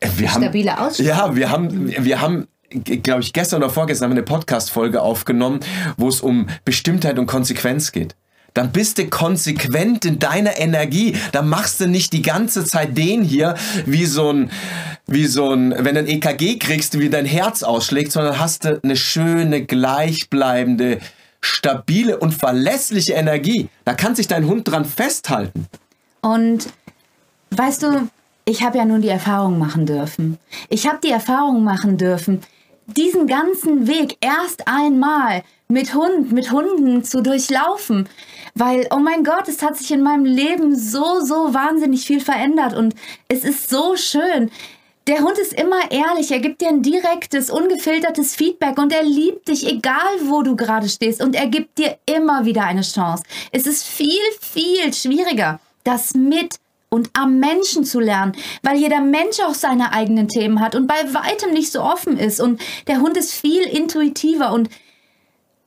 äh, wir stabile haben, Ausstrahlung. Ja, wir haben, wir haben glaube ich, gestern oder vorgestern haben wir eine Podcast-Folge aufgenommen, wo es um Bestimmtheit und Konsequenz geht. Dann bist du konsequent in deiner Energie. Dann machst du nicht die ganze Zeit den hier, wie so ein, wie so ein, wenn du ein EKG kriegst, wie dein Herz ausschlägt, sondern hast du eine schöne, gleichbleibende, stabile und verlässliche Energie. Da kann sich dein Hund dran festhalten. Und weißt du, ich habe ja nun die Erfahrung machen dürfen. Ich habe die Erfahrung machen dürfen, diesen ganzen Weg erst einmal mit Hund, mit Hunden zu durchlaufen. Weil, oh mein Gott, es hat sich in meinem Leben so, so wahnsinnig viel verändert und es ist so schön. Der Hund ist immer ehrlich, er gibt dir ein direktes, ungefiltertes Feedback und er liebt dich, egal wo du gerade stehst und er gibt dir immer wieder eine Chance. Es ist viel, viel schwieriger, das mit und am Menschen zu lernen, weil jeder Mensch auch seine eigenen Themen hat und bei weitem nicht so offen ist. Und der Hund ist viel intuitiver und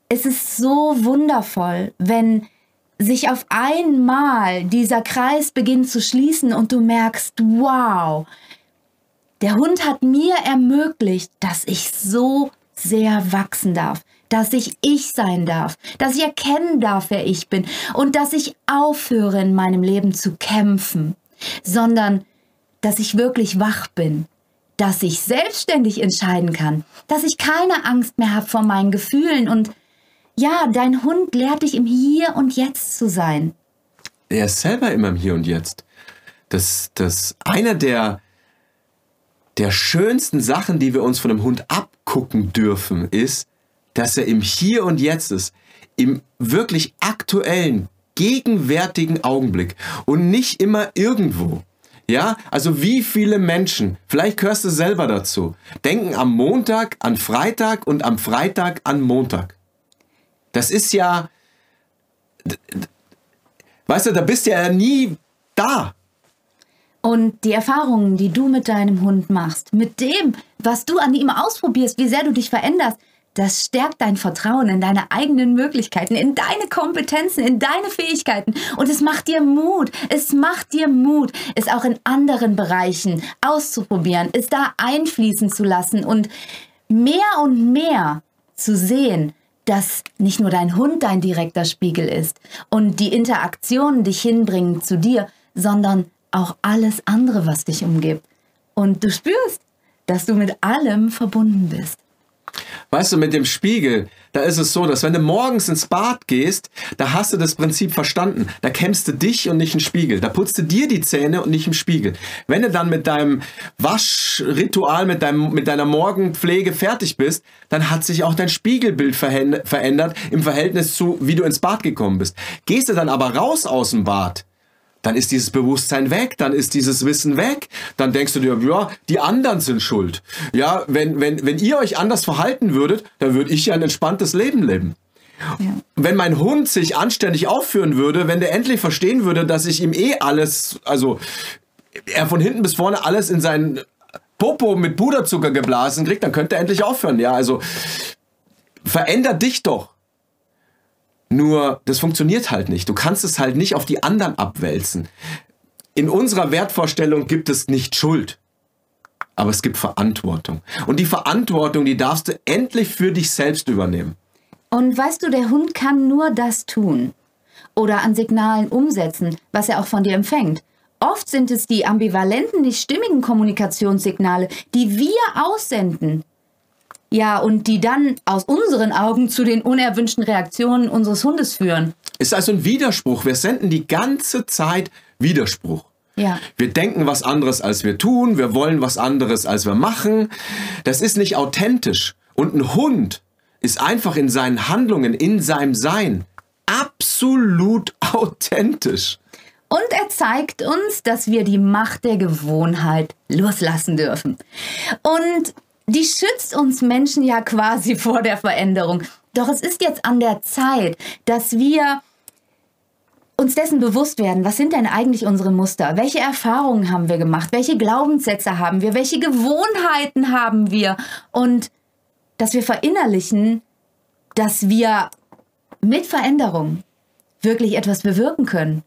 es ist so wundervoll, wenn sich auf einmal dieser Kreis beginnt zu schließen und du merkst, wow, der Hund hat mir ermöglicht, dass ich so sehr wachsen darf, dass ich ich sein darf, dass ich erkennen darf, wer ich bin und dass ich aufhöre in meinem Leben zu kämpfen, sondern dass ich wirklich wach bin, dass ich selbstständig entscheiden kann, dass ich keine Angst mehr habe vor meinen Gefühlen und ja, dein Hund lehrt dich im Hier und Jetzt zu sein. Er ist selber immer im Hier und Jetzt. Das, das einer der, der schönsten Sachen, die wir uns von einem Hund abgucken dürfen, ist, dass er im Hier und Jetzt ist. Im wirklich aktuellen, gegenwärtigen Augenblick und nicht immer irgendwo. Ja, also wie viele Menschen, vielleicht gehörst du selber dazu, denken am Montag an Freitag und am Freitag an Montag. Das ist ja, weißt du, da bist du ja nie da. Und die Erfahrungen, die du mit deinem Hund machst, mit dem, was du an ihm ausprobierst, wie sehr du dich veränderst, das stärkt dein Vertrauen in deine eigenen Möglichkeiten, in deine Kompetenzen, in deine Fähigkeiten. Und es macht dir Mut. Es macht dir Mut, es auch in anderen Bereichen auszuprobieren, es da einfließen zu lassen und mehr und mehr zu sehen, dass nicht nur dein Hund dein direkter Spiegel ist und die Interaktionen dich hinbringen zu dir, sondern auch alles andere, was dich umgibt. Und du spürst, dass du mit allem verbunden bist. Weißt du, mit dem Spiegel, da ist es so, dass wenn du morgens ins Bad gehst, da hast du das Prinzip verstanden. Da kämmst du dich und nicht einen Spiegel. Da putzt du dir die Zähne und nicht im Spiegel. Wenn du dann mit deinem Waschritual, mit, deinem, mit deiner Morgenpflege fertig bist, dann hat sich auch dein Spiegelbild verändert im Verhältnis zu, wie du ins Bad gekommen bist. Gehst du dann aber raus aus dem Bad, dann ist dieses Bewusstsein weg, dann ist dieses Wissen weg, dann denkst du dir, ja, die anderen sind schuld. Ja, wenn, wenn, wenn ihr euch anders verhalten würdet, dann würde ich ja ein entspanntes Leben leben. Ja. Wenn mein Hund sich anständig aufführen würde, wenn der endlich verstehen würde, dass ich ihm eh alles, also er von hinten bis vorne alles in seinen Popo mit Puderzucker geblasen kriegt, dann könnte er endlich aufhören. Ja, also veränder dich doch. Nur, das funktioniert halt nicht. Du kannst es halt nicht auf die anderen abwälzen. in unserer Wertvorstellung gibt es nicht Schuld. Aber es gibt Verantwortung. Und die Verantwortung, die darfst du endlich für dich selbst übernehmen. Und weißt du, der Hund kann nur das tun oder an Signalen umsetzen, was er auch von dir empfängt. Oft sind es die ambivalenten, nicht stimmigen Kommunikationssignale, die wir aussenden. Ja, und die dann aus unseren Augen zu den unerwünschten Reaktionen unseres Hundes führen. Ist also ein Widerspruch. Wir senden die ganze Zeit Widerspruch. Ja. Wir denken was anderes, als wir tun. Wir wollen was anderes, als wir machen. Das ist nicht authentisch. Und ein Hund ist einfach in seinen Handlungen, in seinem Sein absolut authentisch. Und er zeigt uns, dass wir die Macht der Gewohnheit loslassen dürfen. Und die schützt uns Menschen ja quasi vor der Veränderung. Doch es ist jetzt an der Zeit, dass wir uns dessen bewusst werden, was sind denn eigentlich unsere Muster? Welche Erfahrungen haben wir gemacht? Welche Glaubenssätze haben wir? Welche Gewohnheiten haben wir? Und dass wir verinnerlichen, dass wir mit Veränderung wirklich etwas bewirken können.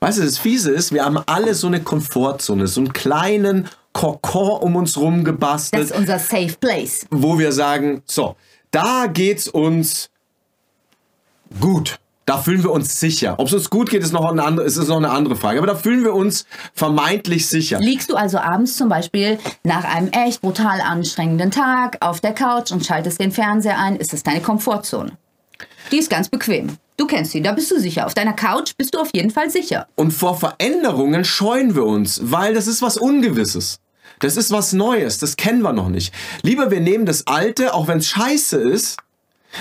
Weißt du, das Fiese ist, wir haben alle so eine Komfortzone, so einen kleinen Kokon um uns rum gebastelt. Das ist unser Safe Place. Wo wir sagen, so, da geht's uns gut. Da fühlen wir uns sicher. Ob es uns gut geht, ist noch eine andere, ist noch eine andere Frage. Aber da fühlen wir uns vermeintlich sicher. Liegst du also abends zum Beispiel nach einem echt brutal anstrengenden Tag auf der Couch und schaltest den Fernseher ein, ist es deine Komfortzone. Die ist ganz bequem. Du kennst sie, da bist du sicher. Auf deiner Couch bist du auf jeden Fall sicher. Und vor Veränderungen scheuen wir uns, weil das ist was Ungewisses. Das ist was Neues, das kennen wir noch nicht. Lieber wir nehmen das Alte, auch wenn es scheiße ist,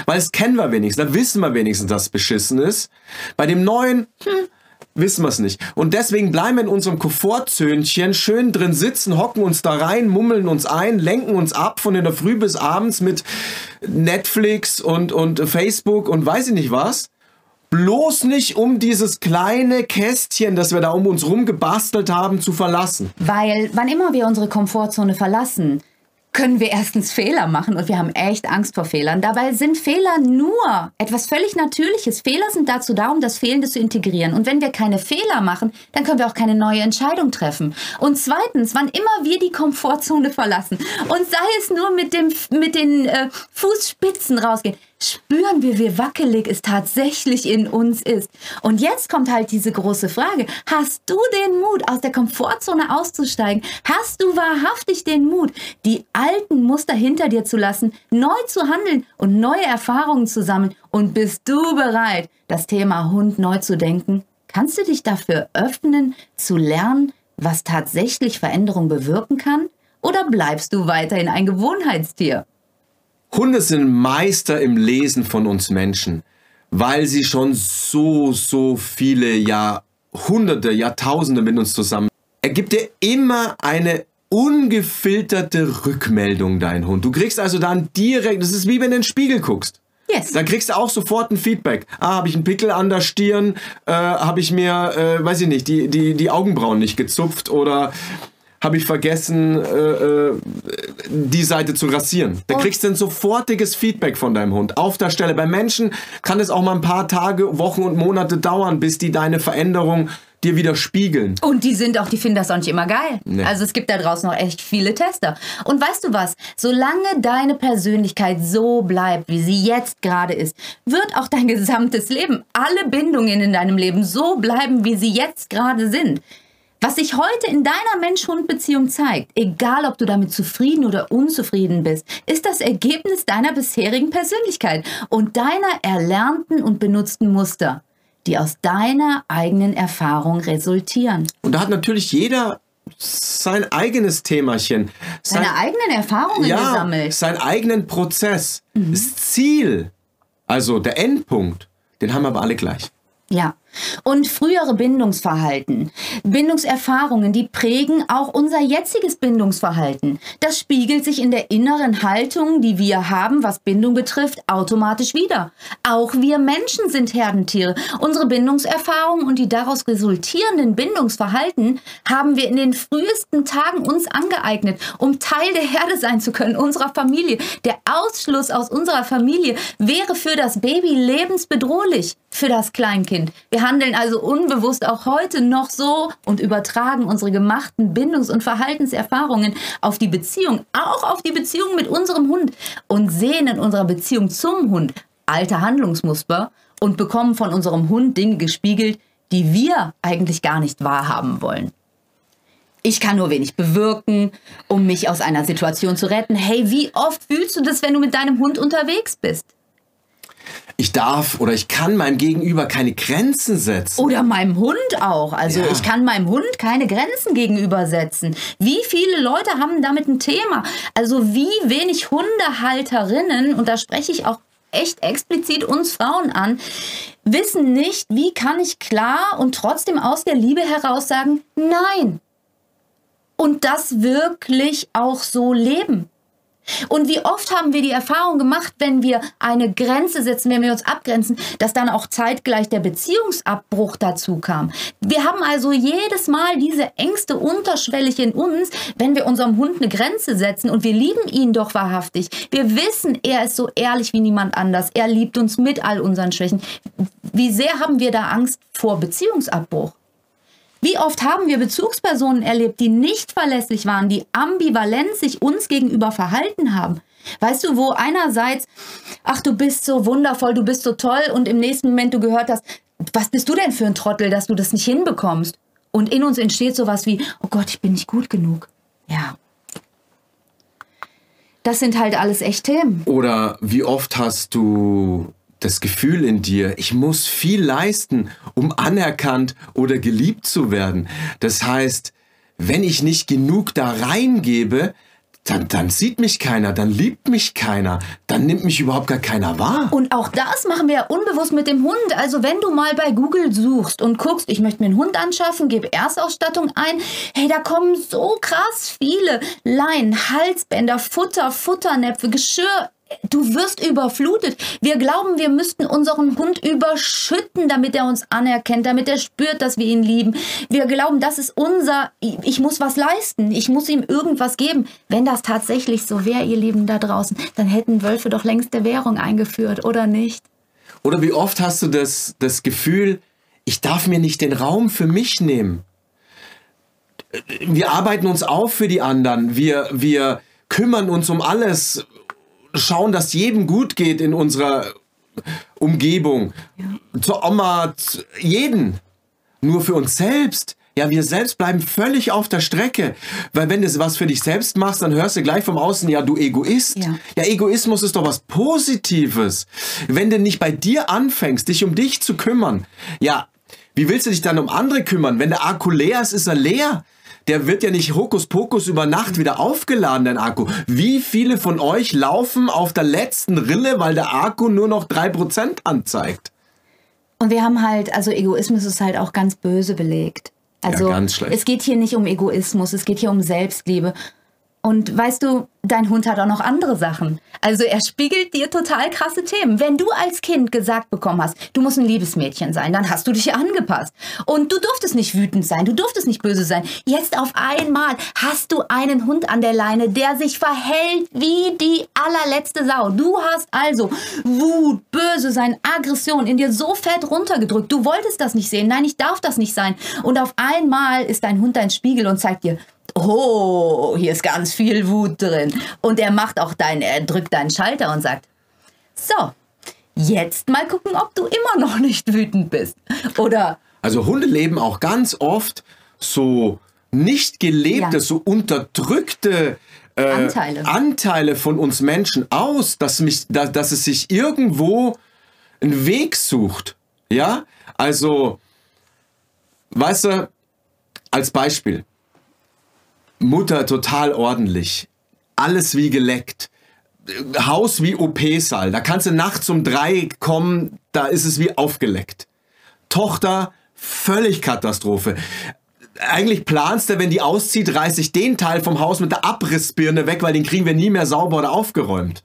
weil es kennen wir wenigstens, da wissen wir wenigstens, dass es beschissen ist. Bei dem Neuen, hm, wissen wir es nicht. Und deswegen bleiben wir in unserem Komfortzönchen schön drin sitzen, hocken uns da rein, mummeln uns ein, lenken uns ab von in der Früh bis abends mit Netflix und, und Facebook und weiß ich nicht was. Bloß nicht um dieses kleine Kästchen, das wir da um uns rum gebastelt haben, zu verlassen. Weil wann immer wir unsere Komfortzone verlassen, können wir erstens Fehler machen und wir haben echt Angst vor Fehlern. Dabei sind Fehler nur etwas völlig Natürliches. Fehler sind dazu da, um das Fehlende zu integrieren. Und wenn wir keine Fehler machen, dann können wir auch keine neue Entscheidung treffen. Und zweitens, wann immer wir die Komfortzone verlassen und sei es nur mit, dem, mit den äh, Fußspitzen rausgehen, spüren wir, wie wackelig es tatsächlich in uns ist. Und jetzt kommt halt diese große Frage. Hast du den Mut, aus der Komfortzone auszusteigen? Hast du wahrhaftig den Mut, die alten Muster hinter dir zu lassen, neu zu handeln und neue Erfahrungen zu sammeln? Und bist du bereit, das Thema Hund neu zu denken? Kannst du dich dafür öffnen, zu lernen, was tatsächlich Veränderung bewirken kann? Oder bleibst du weiterhin ein Gewohnheitstier? Hunde sind Meister im Lesen von uns Menschen, weil sie schon so, so viele Jahrhunderte, Jahrtausende mit uns zusammen. Er gibt dir immer eine ungefilterte Rückmeldung, dein Hund. Du kriegst also dann direkt, das ist wie wenn du in den Spiegel guckst. Yes. Da kriegst du auch sofort ein Feedback. Ah, habe ich einen Pickel an der Stirn? Äh, habe ich mir, äh, weiß ich nicht, die, die, die Augenbrauen nicht gezupft? Oder habe ich vergessen, äh, äh, die Seite zu rasieren. Da Und- kriegst du ein sofortiges Feedback von deinem Hund. Auf der Stelle. Bei Menschen kann es auch mal ein paar Tage, Wochen und Monate dauern, bis die deine Veränderung dir wieder spiegeln. Und die sind auch, die finden das auch nicht immer geil. Nee. Also es gibt da draußen noch echt viele Tester. Und weißt du was? Solange deine Persönlichkeit so bleibt, wie sie jetzt gerade ist, wird auch dein gesamtes Leben, alle Bindungen in deinem Leben so bleiben, wie sie jetzt gerade sind. Was sich heute in deiner Mensch-Hund-Beziehung zeigt, egal ob du damit zufrieden oder unzufrieden bist, ist das Ergebnis deiner bisherigen Persönlichkeit und deiner erlernten und benutzten Muster, die aus deiner eigenen Erfahrung resultieren. Und da hat natürlich jeder sein eigenes Themachen. Sein, Deine eigenen Erfahrungen ja, gesammelt. seinen eigenen Prozess. Das Ziel, also der Endpunkt, den haben aber alle gleich. Ja. Und frühere Bindungsverhalten, Bindungserfahrungen, die prägen auch unser jetziges Bindungsverhalten. Das spiegelt sich in der inneren Haltung, die wir haben, was Bindung betrifft, automatisch wieder. Auch wir Menschen sind Herdentiere. Unsere Bindungserfahrungen und die daraus resultierenden Bindungsverhalten haben wir in den frühesten Tagen uns angeeignet, um Teil der Herde sein zu können, unserer Familie. Der Ausschluss aus unserer Familie wäre für das Baby lebensbedrohlich, für das Kleinkind. Wir handeln also unbewusst auch heute noch so und übertragen unsere gemachten Bindungs- und Verhaltenserfahrungen auf die Beziehung, auch auf die Beziehung mit unserem Hund und sehen in unserer Beziehung zum Hund alte Handlungsmuster und bekommen von unserem Hund Dinge gespiegelt, die wir eigentlich gar nicht wahrhaben wollen. Ich kann nur wenig bewirken, um mich aus einer Situation zu retten. Hey, wie oft fühlst du das, wenn du mit deinem Hund unterwegs bist? Ich darf oder ich kann meinem Gegenüber keine Grenzen setzen. Oder meinem Hund auch. Also Ja. ich kann meinem Hund keine Grenzen gegenüber setzen. Wie viele Leute haben damit ein Thema? Also wie wenig Hundehalterinnen, und da spreche ich auch echt explizit uns Frauen an, wissen nicht, wie kann ich klar und trotzdem aus der Liebe heraus sagen, nein. Und das wirklich auch so leben. Und wie oft haben wir die Erfahrung gemacht, wenn wir eine Grenze setzen, wenn wir uns abgrenzen, dass dann auch zeitgleich der Beziehungsabbruch dazu kam. Wir haben also jedes Mal diese Ängste unterschwellig in uns, wenn wir unserem Hund eine Grenze setzen und wir lieben ihn doch wahrhaftig. Wir wissen, er ist so ehrlich wie niemand anders. Er liebt uns mit all unseren Schwächen. Wie sehr haben wir da Angst vor Beziehungsabbruch? Wie oft haben wir Bezugspersonen erlebt, die nicht verlässlich waren, die ambivalent sich uns gegenüber verhalten haben? Weißt du, wo einerseits, ach, du bist so wundervoll, du bist so toll und im nächsten Moment du gehört hast, was bist du denn für ein Trottel, dass du das nicht hinbekommst? Und in uns entsteht sowas wie, oh Gott, ich bin nicht gut genug. Ja. Das sind halt alles echt Themen. Oder wie oft hast du das Gefühl in dir, ich muss viel leisten, um anerkannt oder geliebt zu werden. Das heißt, wenn ich nicht genug da reingebe, dann, dann sieht mich keiner, dann liebt mich keiner, dann nimmt mich überhaupt gar keiner wahr. Und auch das machen wir ja unbewusst mit dem Hund. Also wenn du mal bei Google suchst und guckst, ich möchte mir einen Hund anschaffen, gebe Erstausstattung ein, hey, da kommen so krass viele Leinen, Halsbänder, Futter, Futternäpfe, Geschirr. Du wirst überflutet. Wir glauben, wir müssten unseren Hund überschütten, damit er uns anerkennt, damit er spürt, dass wir ihn lieben. Wir glauben, das ist unser, ich muss was leisten, ich muss ihm irgendwas geben. Wenn das tatsächlich so wäre, ihr Lieben da draußen, dann hätten Wölfe doch längst der Währung eingeführt, oder nicht? Oder wie oft hast du das, das Gefühl, ich darf mir nicht den Raum für mich nehmen. Wir arbeiten uns auf für die anderen. Wir, wir kümmern uns um alles. Schauen, dass jedem gut geht in unserer Umgebung. Zur Oma, zu jeden. Nur für uns selbst. Ja, wir selbst bleiben völlig auf der Strecke. Weil wenn du was für dich selbst machst, dann hörst du gleich vom Außen, ja, du Egoist. Ja. Ja, Egoismus ist doch was Positives. Wenn du nicht bei dir anfängst, dich um dich zu kümmern, ja, wie willst du dich dann um andere kümmern? Wenn der Akku leer ist, ist er leer. Der wird ja nicht Hokuspokus über Nacht wieder aufgeladen, dein Akku. Wie viele von euch laufen auf der letzten Rille, weil der Akku nur noch 3% anzeigt? Und wir haben halt, also Egoismus ist halt auch ganz böse belegt. Also ganz schlecht. es geht hier nicht um Egoismus, es geht hier um Selbstliebe. Und weißt du, dein Hund hat auch noch andere Sachen. Also er spiegelt dir total krasse Themen. Wenn du als Kind gesagt bekommen hast, du musst ein Liebesmädchen sein, dann hast du dich angepasst. Und du durftest nicht wütend sein, du durftest nicht böse sein. Jetzt auf einmal hast du einen Hund an der Leine, der sich verhält wie die allerletzte Sau. Du hast also Wut, böse sein, Aggression in dir so fett runtergedrückt. Du wolltest das nicht sehen. Nein, ich darf das nicht sein. Und auf einmal ist dein Hund dein Spiegel und zeigt dir, oh, hier ist ganz viel Wut drin. Und er macht auch dein, er drückt deinen Schalter und sagt, so, jetzt mal gucken, ob du immer noch nicht wütend bist. Oder, Also Hunde leben auch ganz oft so nicht gelebte, Ja. so unterdrückte äh, Anteile. Anteile von uns Menschen aus, dass, mich, dass, dass es sich irgendwo einen Weg sucht. Ja, also, weißt du, als Beispiel, Mutter total ordentlich, alles wie geleckt, Haus wie OP-Saal, da kannst du nachts um drei kommen, da ist es wie aufgeleckt. Tochter, völlig Katastrophe. Eigentlich planst du, wenn die auszieht, reiß ich den Teil vom Haus mit der Abrissbirne weg, weil den kriegen wir nie mehr sauber oder aufgeräumt.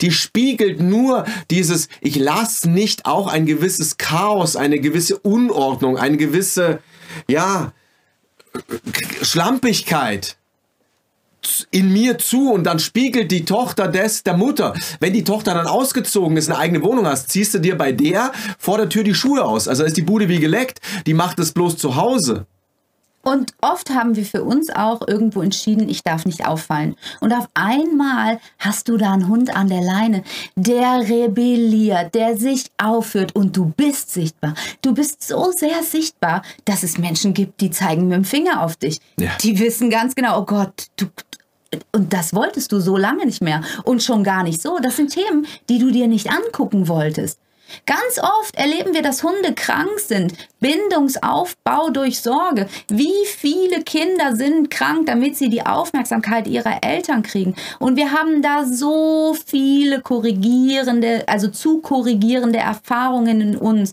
Die spiegelt nur dieses, ich lasse nicht auch ein gewisses Chaos, eine gewisse Unordnung, eine gewisse, ja, Schlampigkeit in mir zu und dann spiegelt die Tochter des der Mutter. Wenn die Tochter dann ausgezogen ist, eine eigene Wohnung hast, ziehst du dir bei der vor der Tür die Schuhe aus. Also ist die Bude wie geleckt. Die macht es bloß zu Hause. Und oft haben wir für uns auch irgendwo entschieden, ich darf nicht auffallen. Und auf einmal hast du da einen Hund an der Leine, der rebelliert, der sich aufführt und du bist sichtbar. Du bist so sehr sichtbar, dass es Menschen gibt, die zeigen mit dem Finger auf dich. Ja. Die wissen ganz genau, oh Gott, du, und das wolltest du so lange nicht mehr und schon gar nicht so. Das sind Themen, die du dir nicht angucken wolltest. Ganz oft erleben wir, dass Hunde krank sind. Bindungsaufbau durch Sorge. Wie viele Kinder sind krank, damit sie die Aufmerksamkeit ihrer Eltern kriegen? Und wir haben da so viele korrigierende, also zu korrigierende Erfahrungen in uns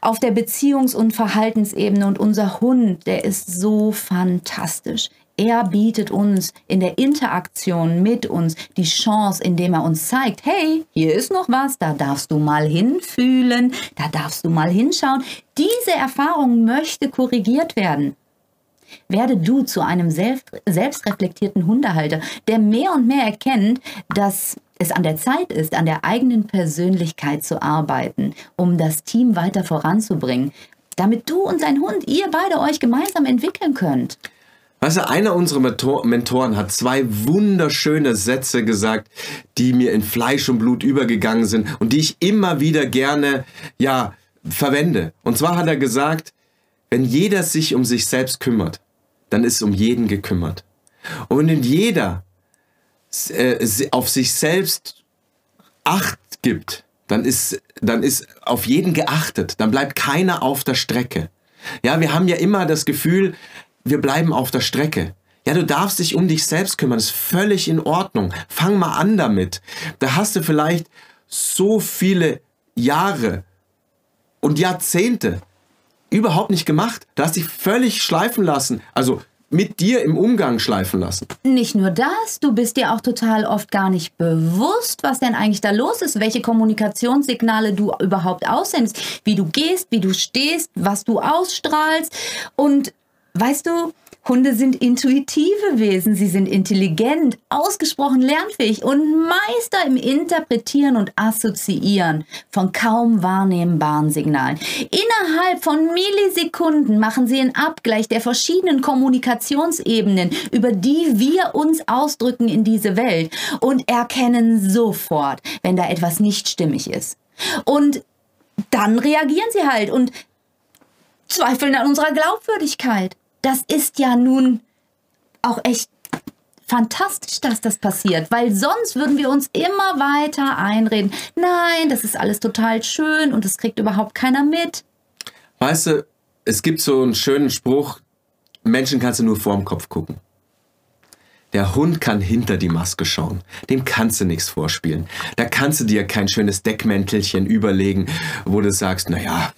auf der Beziehungs- und Verhaltensebene. Und unser Hund, der ist so fantastisch. Er bietet uns in der Interaktion mit uns die Chance, indem er uns zeigt, hey, hier ist noch was, da darfst du mal hinfühlen, da darfst du mal hinschauen. Diese Erfahrung möchte korrigiert werden. Werde du zu einem selbst, selbstreflektierten Hundehalter, der mehr und mehr erkennt, dass es an der Zeit ist, an der eigenen Persönlichkeit zu arbeiten, um das Team weiter voranzubringen, damit du und dein Hund, ihr beide euch gemeinsam entwickeln könnt. Weißt du, einer unserer Mentoren hat zwei wunderschöne Sätze gesagt, die mir in Fleisch und Blut übergegangen sind und die ich immer wieder gerne, ja, verwende. Und zwar hat er gesagt, wenn jeder sich um sich selbst kümmert, dann ist um jeden gekümmert. Und wenn jeder äh, auf sich selbst Acht gibt, dann ist, dann ist auf jeden geachtet, dann bleibt keiner auf der Strecke. Ja, wir haben ja immer das Gefühl, wir bleiben auf der Strecke. Ja, du darfst dich um dich selbst kümmern, ist völlig in Ordnung. Fang mal an damit. Da hast du vielleicht so viele Jahre und Jahrzehnte überhaupt nicht gemacht. Du hast dich völlig schleifen lassen. Also mit dir im Umgang schleifen lassen. Nicht nur das, du bist dir auch total oft gar nicht bewusst, was denn eigentlich da los ist, welche Kommunikationssignale du überhaupt aussendest, wie du gehst, wie du stehst, was du ausstrahlst und Weißt du, Hunde sind intuitive Wesen, sie sind intelligent, ausgesprochen lernfähig und Meister im Interpretieren und Assoziieren von kaum wahrnehmbaren Signalen. Innerhalb von Millisekunden machen sie einen Abgleich der verschiedenen Kommunikationsebenen, über die wir uns ausdrücken in diese Welt und erkennen sofort, wenn da etwas nicht stimmig ist. Und dann reagieren sie halt und zweifeln an unserer Glaubwürdigkeit das ist ja nun auch echt fantastisch, dass das passiert, weil sonst würden wir uns immer weiter einreden. Nein, das ist alles total schön und das kriegt überhaupt keiner mit. Weißt du, es gibt so einen schönen Spruch, Menschen kannst du nur vorm Kopf gucken. Der Hund kann hinter die Maske schauen. Dem kannst du nichts vorspielen. Da kannst du dir kein schönes Deckmäntelchen überlegen, wo du sagst, naja,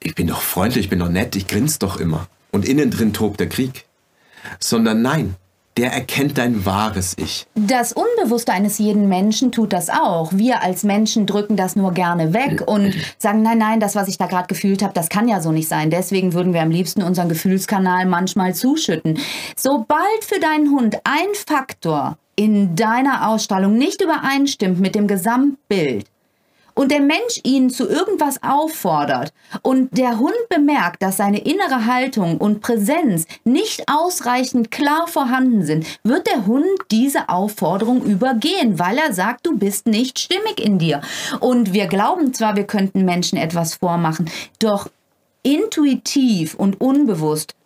ich bin doch freundlich, ich bin doch nett, ich grinse doch immer und innen drin tobt der Krieg, sondern nein, der erkennt dein wahres Ich. Das Unbewusste eines jeden Menschen tut das auch. Wir als Menschen drücken das nur gerne weg und sagen, nein, nein, das, was ich da gerade gefühlt habe, das kann ja so nicht sein. Deswegen würden wir am liebsten unseren Gefühlskanal manchmal zuschütten. Sobald für deinen Hund ein Faktor in deiner Ausstrahlung nicht übereinstimmt mit dem Gesamtbild, und der Mensch ihn zu irgendwas auffordert und der Hund bemerkt, dass seine innere Haltung und Präsenz nicht ausreichend klar vorhanden sind, wird der Hund diese Aufforderung übergehen, weil er sagt, du bist nicht stimmig in dir. Und wir glauben zwar, wir könnten Menschen etwas vormachen, doch intuitiv und unbewusst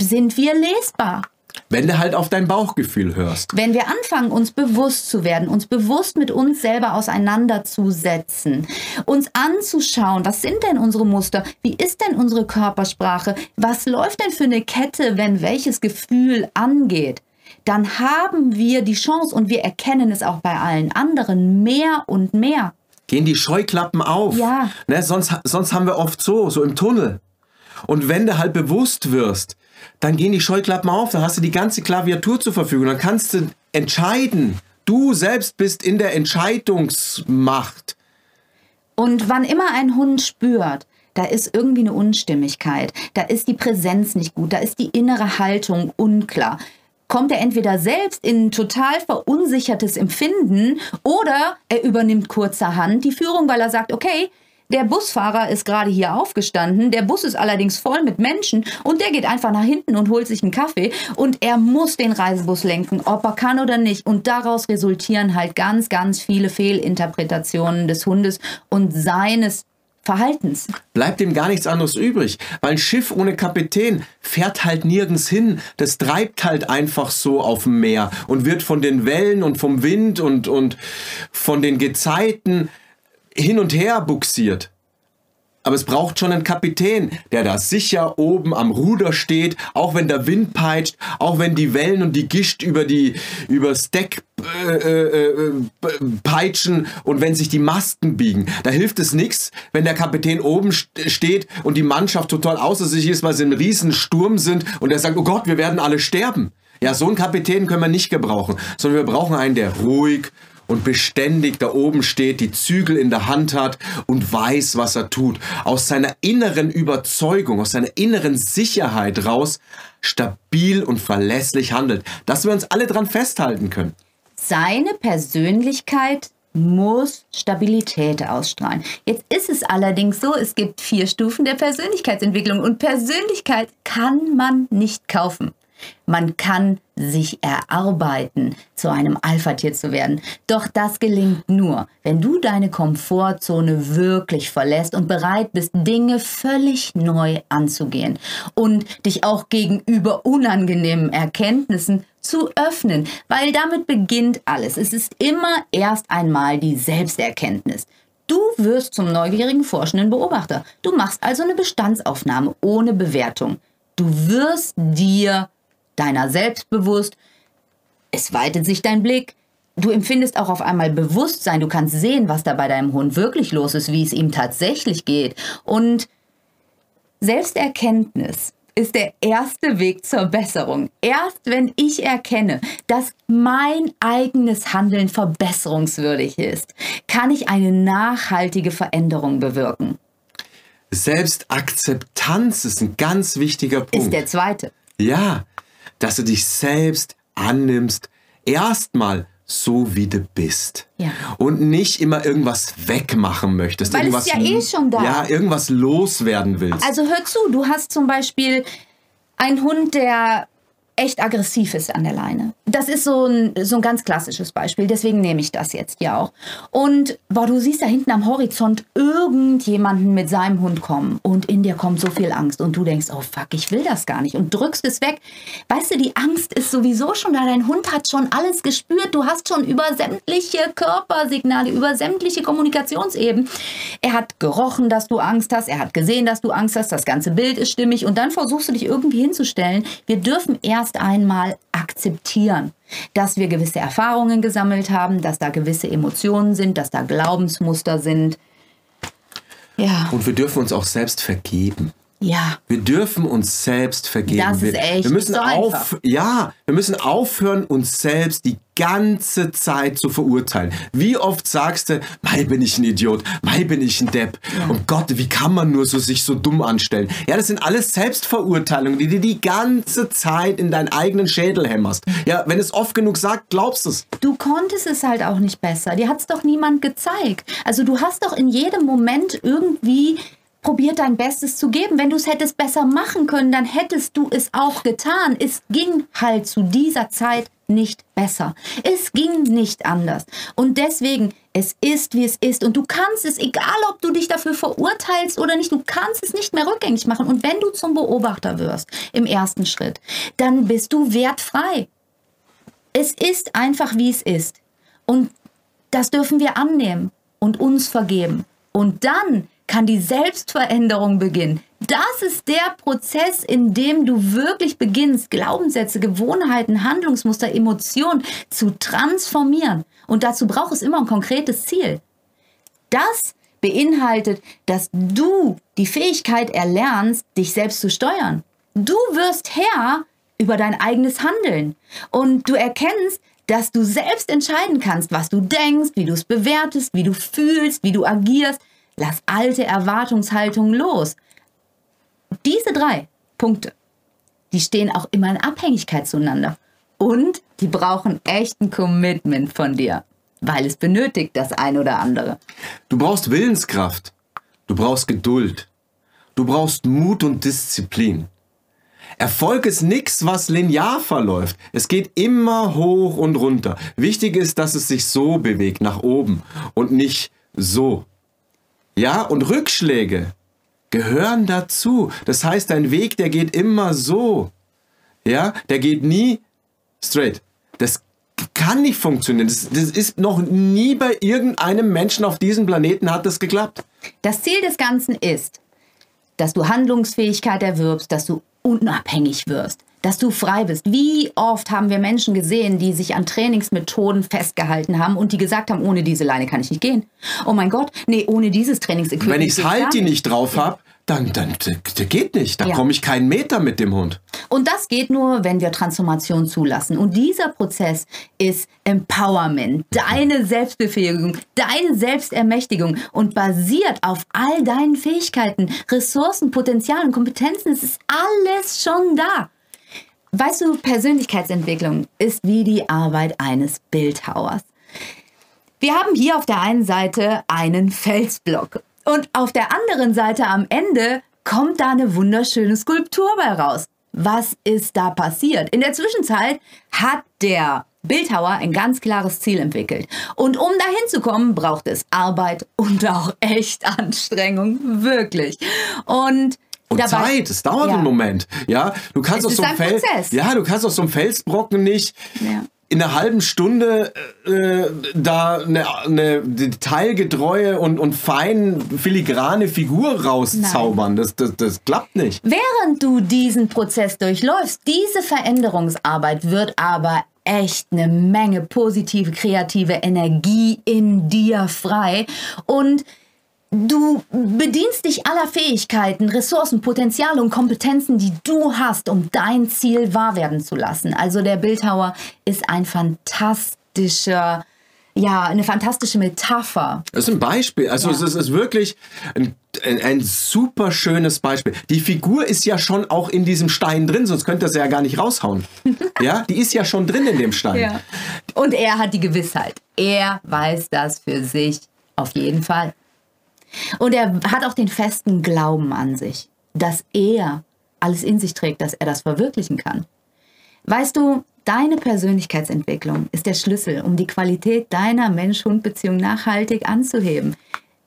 sind wir lesbar. Wenn du halt auf dein Bauchgefühl hörst. Wenn wir anfangen, uns bewusst zu werden, uns bewusst mit uns selber auseinanderzusetzen, uns anzuschauen, was sind denn unsere Muster, wie ist denn unsere Körpersprache, was läuft denn für eine Kette, wenn welches Gefühl angeht, dann haben wir die Chance und wir erkennen es auch bei allen anderen mehr und mehr. Gehen die Scheuklappen auf. Ja. Ne, sonst, sonst haben wir oft so, so im Tunnel. Und wenn du halt bewusst wirst, dann gehen die Scheuklappen auf, dann hast du die ganze Klaviatur zur Verfügung, dann kannst du entscheiden. Du selbst bist in der Entscheidungsmacht. Und wann immer ein Hund spürt, da ist irgendwie eine Unstimmigkeit, da ist die Präsenz nicht gut, da ist die innere Haltung unklar, kommt er entweder selbst in ein total verunsichertes Empfinden oder er übernimmt kurzerhand die Führung, weil er sagt, okay, der Busfahrer ist gerade hier aufgestanden, der Bus ist allerdings voll mit Menschen und der geht einfach nach hinten und holt sich einen Kaffee und er muss den Reisebus lenken, ob er kann oder nicht. Und daraus resultieren halt ganz, ganz viele Fehlinterpretationen des Hundes und seines Verhaltens. Bleibt ihm gar nichts anderes übrig, weil ein Schiff ohne Kapitän fährt halt nirgends hin. Das treibt halt einfach so auf dem Meer und wird von den Wellen und vom Wind und, und von den Gezeiten hin und her buxiert. Aber es braucht schon einen Kapitän, der da sicher oben am Ruder steht, auch wenn der Wind peitscht, auch wenn die Wellen und die Gischt über die übers Deck äh, äh, äh peitschen und wenn sich die Masten biegen. Da hilft es nichts, wenn der Kapitän oben steht und die Mannschaft total außer sich ist, weil sie im riesen Sturm sind und er sagt, oh Gott, wir werden alle sterben. Ja, so einen Kapitän können wir nicht gebrauchen, sondern wir brauchen einen, der ruhig und beständig da oben steht, die Zügel in der Hand hat und weiß, was er tut. Aus seiner inneren Überzeugung, aus seiner inneren Sicherheit raus stabil und verlässlich handelt. Dass wir uns alle dran festhalten können. Seine Persönlichkeit muss Stabilität ausstrahlen. Jetzt ist es allerdings so, es gibt vier Stufen der Persönlichkeitsentwicklung und Persönlichkeit kann man nicht kaufen. Man kann sich erarbeiten, zu einem Alpha-Tier zu werden. Doch das gelingt nur, wenn du deine Komfortzone wirklich verlässt und bereit bist, Dinge völlig neu anzugehen und dich auch gegenüber unangenehmen Erkenntnissen zu öffnen, weil damit beginnt alles. Es ist immer erst einmal die Selbsterkenntnis. Du wirst zum neugierigen forschenden Beobachter. Du machst also eine Bestandsaufnahme ohne Bewertung. Du wirst dir deiner selbst bewusst. Es weitet sich dein Blick. Du empfindest auch auf einmal Bewusstsein. Du kannst sehen, was da bei deinem Hund wirklich los ist, wie es ihm tatsächlich geht. Und Selbsterkenntnis ist der erste Weg zur Besserung. Erst wenn ich erkenne, dass mein eigenes Handeln verbesserungswürdig ist, kann ich eine nachhaltige Veränderung bewirken. Selbstakzeptanz ist ein ganz wichtiger Punkt. Ist der zweite. Ja, dass du dich selbst annimmst, erstmal so wie du bist. Ja. Und nicht immer irgendwas wegmachen möchtest. Weil irgendwas, es ist ja eh schon da. Ja, irgendwas loswerden willst. Also hör zu, du hast zum Beispiel einen Hund, der echt aggressiv ist an der Leine. Das ist so ein, so ein ganz klassisches Beispiel, deswegen nehme ich das jetzt ja auch. Und boah, du siehst da hinten am Horizont irgendjemanden mit seinem Hund kommen und in dir kommt so viel Angst und du denkst, oh fuck, ich will das gar nicht und drückst es weg. Weißt du, die Angst ist sowieso schon da, dein Hund hat schon alles gespürt, du hast schon über sämtliche Körpersignale, über sämtliche Kommunikationsebenen. Er hat gerochen, dass du Angst hast, er hat gesehen, dass du Angst hast, das ganze Bild ist stimmig und dann versuchst du dich irgendwie hinzustellen. Wir dürfen eher erst einmal akzeptieren, dass wir gewisse Erfahrungen gesammelt haben, dass da gewisse Emotionen sind, dass da Glaubensmuster sind. Ja. Und wir dürfen uns auch selbst vergeben. Ja. Wir dürfen uns selbst vergeben. Das ist echt wir müssen so auf, ja, wir müssen aufhören, uns selbst die ganze Zeit zu verurteilen. Wie oft sagst du, mei bin ich ein Idiot, mei bin ich ein Depp. Ja. Und Gott, wie kann man nur so sich so dumm anstellen? Ja, das sind alles Selbstverurteilungen, die du die ganze Zeit in deinen eigenen Schädel hämmerst. Ja, wenn es oft genug sagt, glaubst du es. Du konntest es halt auch nicht besser. Dir hat es doch niemand gezeigt. Also du hast doch in jedem Moment irgendwie probiert dein Bestes zu geben. Wenn du es hättest besser machen können, dann hättest du es auch getan. Es ging halt zu dieser Zeit nicht besser. Es ging nicht anders. Und deswegen, es ist, wie es ist. Und du kannst es, egal ob du dich dafür verurteilst oder nicht, du kannst es nicht mehr rückgängig machen. Und wenn du zum Beobachter wirst im ersten Schritt, dann bist du wertfrei. Es ist einfach, wie es ist. Und das dürfen wir annehmen und uns vergeben. Und dann kann die Selbstveränderung beginnen. Das ist der Prozess, in dem du wirklich beginnst, Glaubenssätze, Gewohnheiten, Handlungsmuster, Emotionen zu transformieren. Und dazu braucht es immer ein konkretes Ziel. Das beinhaltet, dass du die Fähigkeit erlernst, dich selbst zu steuern. Du wirst Herr über dein eigenes Handeln. Und du erkennst, dass du selbst entscheiden kannst, was du denkst, wie du es bewertest, wie du fühlst, wie du agierst. Lass alte Erwartungshaltungen los. Diese drei Punkte, die stehen auch immer in Abhängigkeit zueinander. Und die brauchen echt ein Commitment von dir, weil es benötigt das ein oder andere. Du brauchst Willenskraft. Du brauchst Geduld. Du brauchst Mut und Disziplin. Erfolg ist nichts, was linear verläuft. Es geht immer hoch und runter. Wichtig ist, dass es sich so bewegt, nach oben und nicht so. Ja, und Rückschläge gehören dazu. Das heißt, dein Weg, der geht immer so. Ja, der geht nie straight. Das kann nicht funktionieren. Das, das ist noch nie bei irgendeinem Menschen auf diesem Planeten hat das geklappt. Das Ziel des Ganzen ist, dass du Handlungsfähigkeit erwirbst, dass du unabhängig wirst, dass du frei bist. Wie oft haben wir Menschen gesehen, die sich an Trainingsmethoden festgehalten haben und die gesagt haben, ohne diese Leine kann ich nicht gehen. Oh mein Gott, nee, ohne dieses Trainingsequipment. Wenn ich's halt die nicht drauf habe, dann, dann der geht nicht. Da Ja. komme ich keinen Meter mit dem Hund. Und das geht nur, wenn wir Transformation zulassen. Und dieser Prozess ist Empowerment, deine Selbstbefähigung, deine Selbstermächtigung und basiert auf all deinen Fähigkeiten, Ressourcen, Potenzialen, Kompetenzen. Es ist alles schon da. Weißt du, Persönlichkeitsentwicklung ist wie die Arbeit eines Bildhauers. Wir haben hier auf der einen Seite einen Felsblock und auf der anderen Seite am Ende kommt da eine wunderschöne Skulptur bei raus. Was ist da passiert? In der Zwischenzeit hat der Bildhauer ein ganz klares Ziel entwickelt. Und um dahin zu kommen, braucht es Arbeit und auch echt Anstrengung, wirklich. Und, Und dabei- Zeit, es dauert Ja. einen Moment. Ja, du kannst aus so einem ein Fel Prozess. ja, du kannst aus so einem Felsbrocken nicht Ja. in einer halben Stunde äh, da eine, eine detailgetreue und, und fein filigrane Figur rauszaubern. Das, das, das klappt nicht. Während du diesen Prozess durchläufst, diese Veränderungsarbeit wird aber echt eine Menge positive, kreative Energie in dir frei und du bedienst dich aller Fähigkeiten, Ressourcen, Potenziale und Kompetenzen, die du hast, um dein Ziel wahr werden zu lassen. Also der Bildhauer ist ein fantastischer, ja, eine fantastische Metapher. Das ist ein Beispiel. Also Ja. es ist, ist wirklich ein, ein, ein super schönes Beispiel. Die Figur ist ja schon auch in diesem Stein drin, sonst könnte er sie ja gar nicht raushauen. ja, die ist ja schon drin in dem Stein. Und er hat die Gewissheit. Er weiß das für sich auf jeden Fall. Und er hat auch den festen Glauben an sich, dass er alles in sich trägt, dass er das verwirklichen kann. Weißt du, deine Persönlichkeitsentwicklung ist der Schlüssel, um die Qualität deiner Mensch-Hund-Beziehung nachhaltig anzuheben.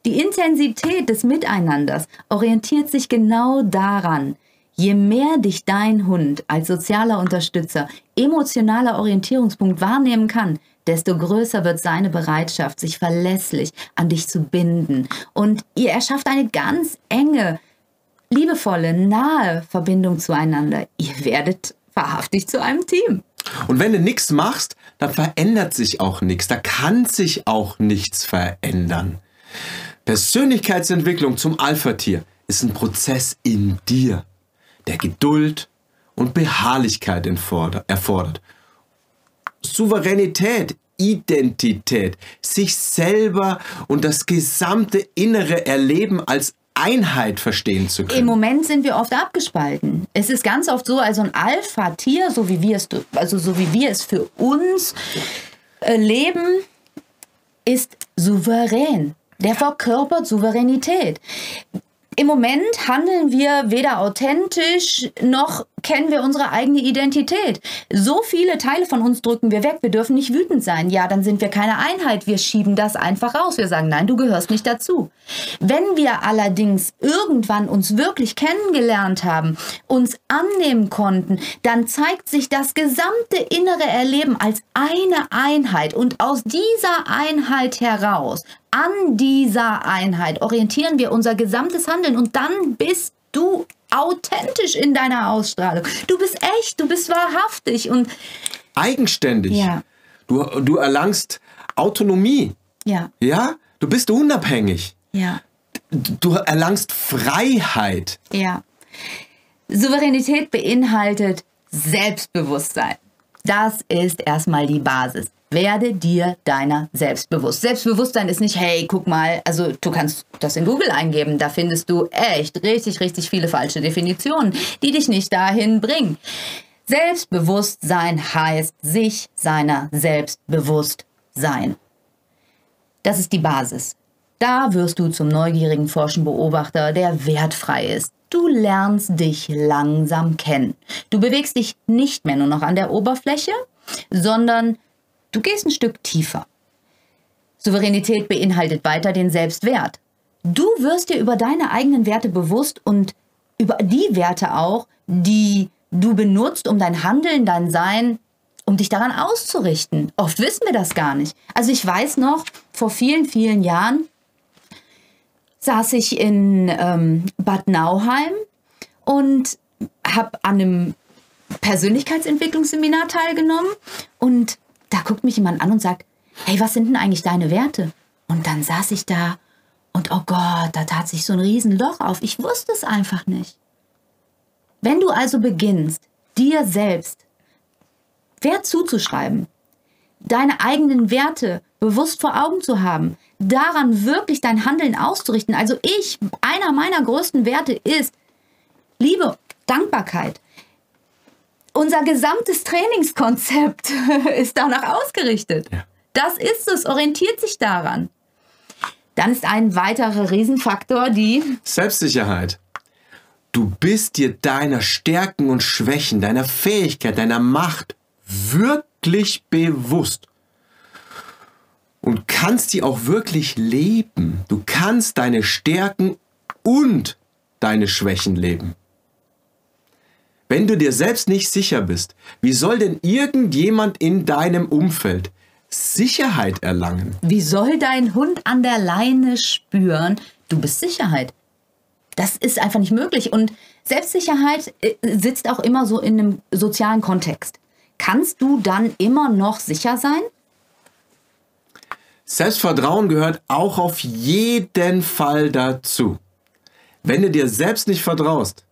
Die Intensität des Miteinanders orientiert sich genau daran. Je mehr dich dein Hund als sozialer Unterstützer, emotionaler Orientierungspunkt wahrnehmen kann, desto größer wird seine Bereitschaft, sich verlässlich an dich zu binden. Und ihr erschafft eine ganz enge, liebevolle, nahe Verbindung zueinander. Ihr werdet wahrhaftig zu einem Team. Und wenn du nichts machst, dann verändert sich auch nichts. Da kann sich auch nichts verändern. Persönlichkeitsentwicklung zum Alpha-Tier ist ein Prozess in dir, der Geduld und Beharrlichkeit erfordert. Souveränität, Identität, sich selber und das gesamte innere Erleben als Einheit verstehen zu Im können. Moment sind wir oft abgespalten. Es ist ganz oft so, also ein Alpha-Tier, so wie wir es, also so wie wir es für uns äh, leben, ist souverän. Der verkörpert Souveränität. Im Moment handeln wir weder authentisch noch kennen wir unsere eigene Identität. So viele Teile von uns drücken wir weg. Wir dürfen nicht wütend sein. Ja, dann sind wir keine Einheit. Wir schieben das einfach raus. Wir sagen, nein, du gehörst nicht dazu. Wenn wir allerdings irgendwann uns wirklich kennengelernt haben, uns annehmen konnten, dann zeigt sich das gesamte innere Erleben als eine Einheit. Und aus dieser Einheit heraus, an dieser Einheit orientieren wir unser gesamtes Handeln und dann bist du authentisch in deiner Ausstrahlung. Du bist echt, du bist wahrhaftig und Eigenständig. Ja. Du, du erlangst Autonomie. ja, Ja? Du bist unabhängig. ja, Du erlangst Freiheit. ja. Souveränität beinhaltet Selbstbewusstsein. Das ist erstmal die Basis. Werde dir deiner selbst bewusst. Selbstbewusstsein ist nicht, hey, guck mal, also du kannst das in Google eingeben, da findest du echt richtig, richtig viele falsche Definitionen, die dich nicht dahin bringen. Selbstbewusstsein heißt sich seiner selbst bewusst sein. Das ist die Basis. Da wirst du zum neugierigen forschen Beobachter, der wertfrei ist. Du lernst dich langsam kennen. Du bewegst dich nicht mehr nur noch an der Oberfläche, sondern du gehst ein Stück tiefer. Souveränität beinhaltet weiter den Selbstwert. Du wirst dir über deine eigenen Werte bewusst und über die Werte auch, die du benutzt, um dein Handeln, dein Sein, um dich daran auszurichten. Oft wissen wir das gar nicht. Also ich weiß noch, vor vielen, vielen Jahren saß ich in ähm, Bad Nauheim und habe an einem Persönlichkeitsentwicklungsseminar teilgenommen und da guckt mich jemand an und sagt, hey, was sind denn eigentlich deine Werte? Und dann saß ich da und oh Gott, da tat sich so ein Riesenloch auf. Ich wusste es einfach nicht. Wenn du also beginnst, dir selbst Wert zuzuschreiben, deine eigenen Werte bewusst vor Augen zu haben, daran wirklich dein Handeln auszurichten. Also ich, einer meiner größten Werte ist Liebe, Dankbarkeit. Unser gesamtes Trainingskonzept ist danach ausgerichtet. Ja. Das ist es, orientiert sich daran. Dann ist ein weiterer Riesenfaktor die Selbstsicherheit. Du bist dir deiner Stärken und Schwächen, deiner Fähigkeit, deiner Macht wirklich bewusst. Und kannst die auch wirklich leben. Du kannst deine Stärken und deine Schwächen leben. Wenn du dir selbst nicht sicher bist, wie soll denn irgendjemand in deinem Umfeld Sicherheit erlangen. Wie soll dein Hund an der Leine spüren, du bist Sicherheit? Das ist einfach nicht möglich. Und Selbstsicherheit äh, sitzt auch immer so in einem sozialen Kontext. Kannst du dann immer noch sicher sein? Selbstvertrauen gehört auch auf jeden Fall dazu. Wenn du dir selbst nicht vertraust,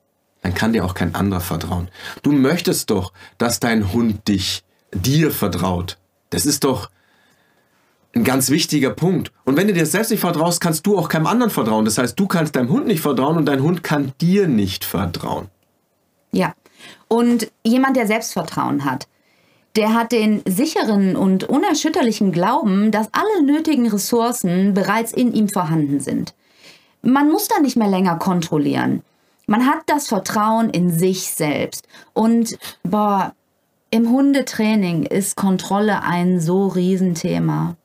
dann kann dir auch kein anderer vertrauen. Du möchtest doch, dass dein Hund dich dir vertraut. Das ist doch ein ganz wichtiger Punkt. Und wenn du dir selbst nicht vertraust, kannst du auch keinem anderen vertrauen. Das heißt, du kannst deinem Hund nicht vertrauen und dein Hund kann dir nicht vertrauen. Ja. Und jemand, der Selbstvertrauen hat, der hat den sicheren und unerschütterlichen Glauben, dass alle nötigen Ressourcen bereits in ihm vorhanden sind. Man muss da nicht mehr länger kontrollieren. Man hat das Vertrauen in sich selbst. Und boah, im Hundetraining ist Kontrolle ein so Riesenthema.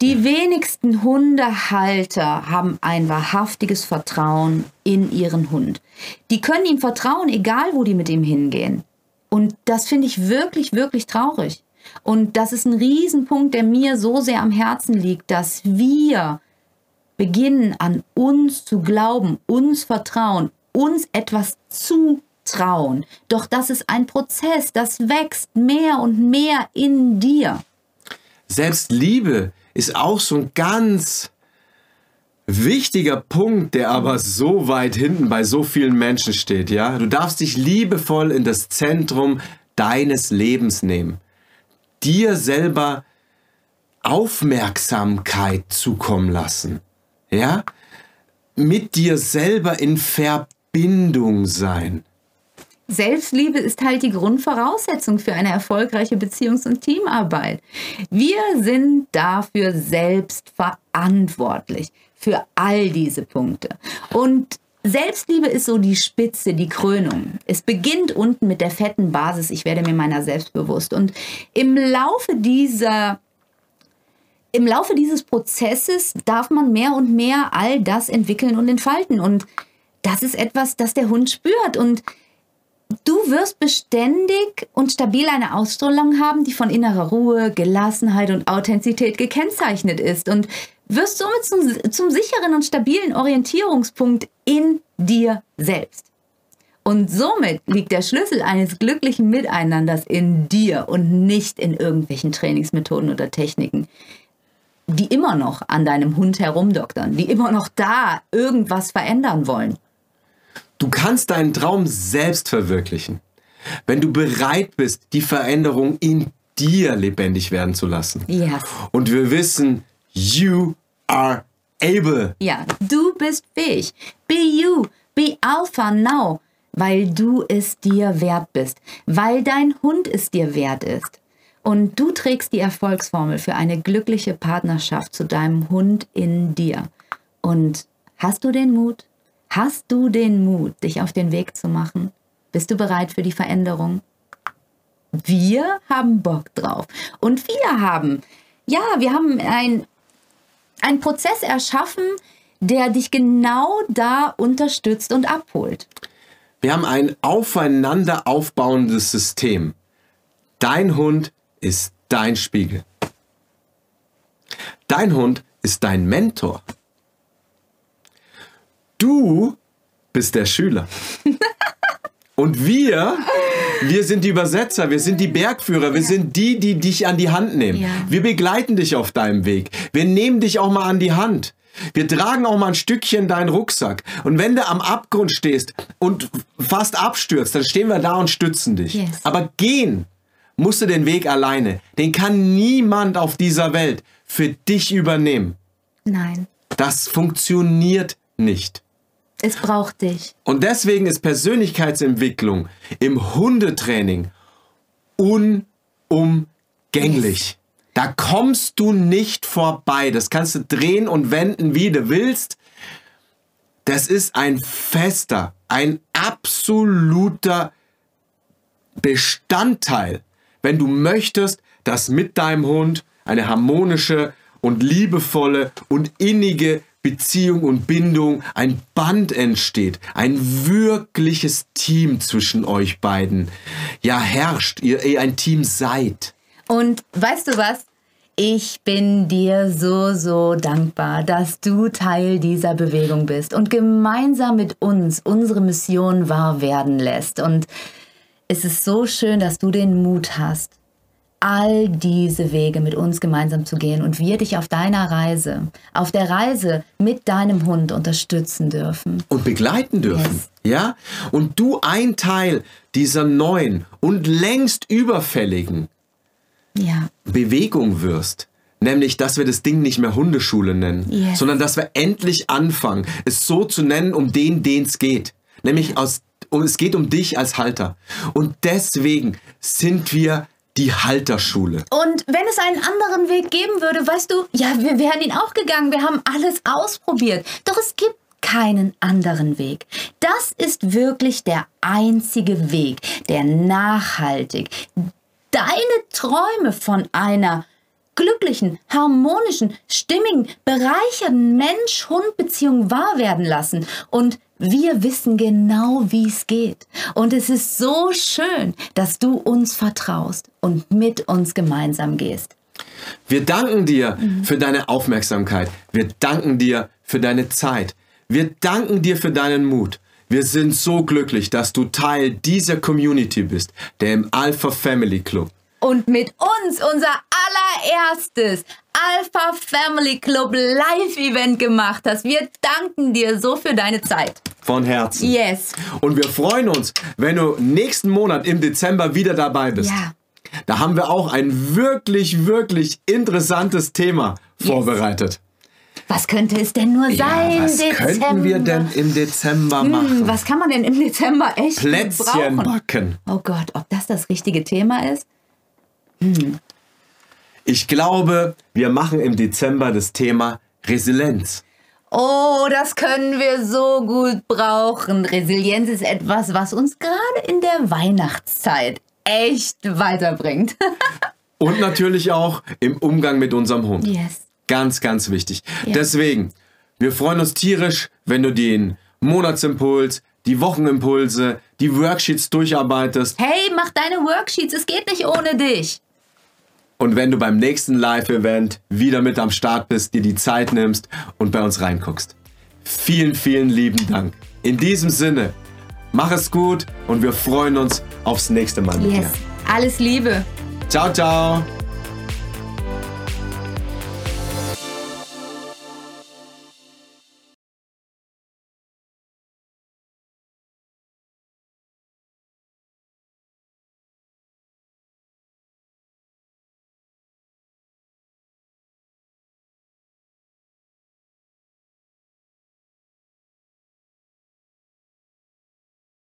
Die wenigsten Hundehalter haben ein wahrhaftiges Vertrauen in ihren Hund. Die können ihm vertrauen, egal wo die mit ihm hingehen. Und das finde ich wirklich, wirklich traurig. Und das ist ein Riesenpunkt, der mir so sehr am Herzen liegt, dass wir beginnen an uns zu glauben, uns vertrauen, uns etwas zu Trauen. Doch das ist ein Prozess, das wächst mehr und mehr in dir. Selbstliebe ist auch so ein ganz wichtiger Punkt, der aber so weit hinten bei so vielen Menschen steht, ja? Du darfst dich liebevoll in das Zentrum deines Lebens nehmen. Dir selber Aufmerksamkeit zukommen lassen. Ja? Mit dir selber in Verbindung sein. Selbstliebe ist halt die Grundvoraussetzung für eine erfolgreiche Beziehungs- und Teamarbeit. Wir sind dafür selbst verantwortlich für all diese Punkte. Und Selbstliebe ist so die Spitze, die Krönung. Es beginnt unten mit der fetten Basis, ich werde mir meiner selbst bewusst. Und im Laufe dieser im Laufe dieses Prozesses darf man mehr und mehr all das entwickeln und entfalten. Und das ist etwas, das der Hund spürt. Und Du wirst beständig und stabil eine Ausstrahlung haben, die von innerer Ruhe, Gelassenheit und Authentizität gekennzeichnet ist und wirst somit zum, zum sicheren und stabilen Orientierungspunkt in dir selbst. Und somit liegt der Schlüssel eines glücklichen Miteinanders in dir und nicht in irgendwelchen Trainingsmethoden oder Techniken, die immer noch an deinem Hund herumdoktern, die immer noch da irgendwas verändern wollen. Du kannst deinen Traum selbst verwirklichen, wenn du bereit bist, die Veränderung in dir lebendig werden zu lassen. Yes. Und wir wissen, you are able. Ja, du bist fähig. Be you. Be Alpha now. weil du es dir wert bist, weil dein Hund es dir wert ist. Und du trägst die Erfolgsformel für eine glückliche Partnerschaft zu deinem Hund in dir. Und hast du den Mut? Hast du den Mut, dich auf den Weg zu machen? Bist du bereit für die Veränderung? Wir haben Bock drauf. Und wir haben, ja, wir haben ein, einen Prozess erschaffen, der dich genau da unterstützt und abholt. Wir haben ein aufeinander aufbauendes System. Dein Hund ist dein Spiegel. Dein Hund ist dein Mentor. Du bist der Schüler. Und wir, wir sind die Übersetzer, wir sind die Bergführer, wir sind die, die dich an die Hand nehmen. Ja. Wir begleiten dich auf deinem Weg. Wir nehmen dich auch mal an die Hand. Wir tragen auch mal ein Stückchen deinen Rucksack. Und wenn du am Abgrund stehst und fast abstürzt, dann stehen wir da und stützen dich. Yes. Aber gehen musst du den Weg alleine. Den kann niemand auf dieser Welt für dich übernehmen. Nein, Das funktioniert nicht. es braucht dich. Und deswegen ist Persönlichkeitsentwicklung im Hundetraining unumgänglich. Da kommst du nicht vorbei. Das kannst du drehen und wenden, wie du willst. Das ist ein fester, ein absoluter Bestandteil, wenn du möchtest, dass mit deinem Hund eine harmonische und liebevolle und innige Beziehung und Bindung, ein Band entsteht, ein wirkliches Team zwischen euch beiden, ja herrscht, ihr, ihr ein Team seid. Und weißt du was? Ich bin dir so, so dankbar, dass du Teil dieser Bewegung bist und gemeinsam mit uns unsere Mission wahr werden lässt. Und es ist so schön, dass du den Mut hast, all diese Wege mit uns gemeinsam zu gehen und wir dich auf deiner Reise, auf der Reise mit deinem Hund unterstützen dürfen. und begleiten dürfen. Ja? Und du ein Teil dieser neuen und längst überfälligen Ja, Bewegung wirst. Nämlich, dass wir das Ding nicht mehr Hundeschule nennen, Yes. sondern dass wir endlich anfangen, es so zu nennen, um den, den es geht. Nämlich aus, um, es geht um dich als Halter. Und deswegen sind wir die Halterschule. Und wenn es einen anderen Weg geben würde, weißt du, ja, wir wären ihn auch gegangen. Wir haben alles ausprobiert. Doch es gibt keinen anderen Weg. Das ist wirklich der einzige Weg, der nachhaltig deine Träume von einer glücklichen, harmonischen, stimmigen, bereichernden Mensch-Hund-Beziehung wahr werden lassen. Und wir wissen genau, wie es geht. Und es ist so schön, dass du uns vertraust und mit uns gemeinsam gehst. Wir danken dir für deine Aufmerksamkeit. Wir danken dir für deine Zeit. Wir danken dir für deinen Mut. Wir sind so glücklich, dass du Teil dieser Community bist, der im Alpha Family Club. Und mit uns unser allererstes Alpha Family Club Live-Event gemacht hast. Wir danken dir so für deine Zeit. Von Herzen. Yes. Und wir freuen uns, wenn du nächsten Monat im Dezember wieder dabei bist. Ja. Da haben wir auch ein wirklich, wirklich interessantes Thema vorbereitet. Was könnte es denn nur sein? Ja, was Dezember? könnten wir denn im Dezember Hm, machen? was kann man denn im Dezember echt Plätzchen brauchen? backen. Oh Gott, ob das das richtige Thema ist? Ich glaube, wir machen im Dezember das Thema Resilienz. Oh, das können wir so gut brauchen. Resilienz ist etwas, was uns gerade in der Weihnachtszeit echt weiterbringt. Und natürlich auch im Umgang mit unserem Hund. yes. Ganz, ganz wichtig. Ja. Deswegen, wir freuen uns tierisch, wenn du den Monatsimpuls, die Wochenimpulse, die Worksheets durcharbeitest Hey, mach deine Worksheets, es geht nicht ohne dich. Und wenn du beim nächsten Live-Event wieder mit am Start bist, dir die Zeit nimmst und bei uns reinguckst. Vielen, vielen lieben Dank. In diesem Sinne, mach es gut und wir freuen uns aufs nächste Mal mit Yes. dir. Alles Liebe. Ciao, ciao.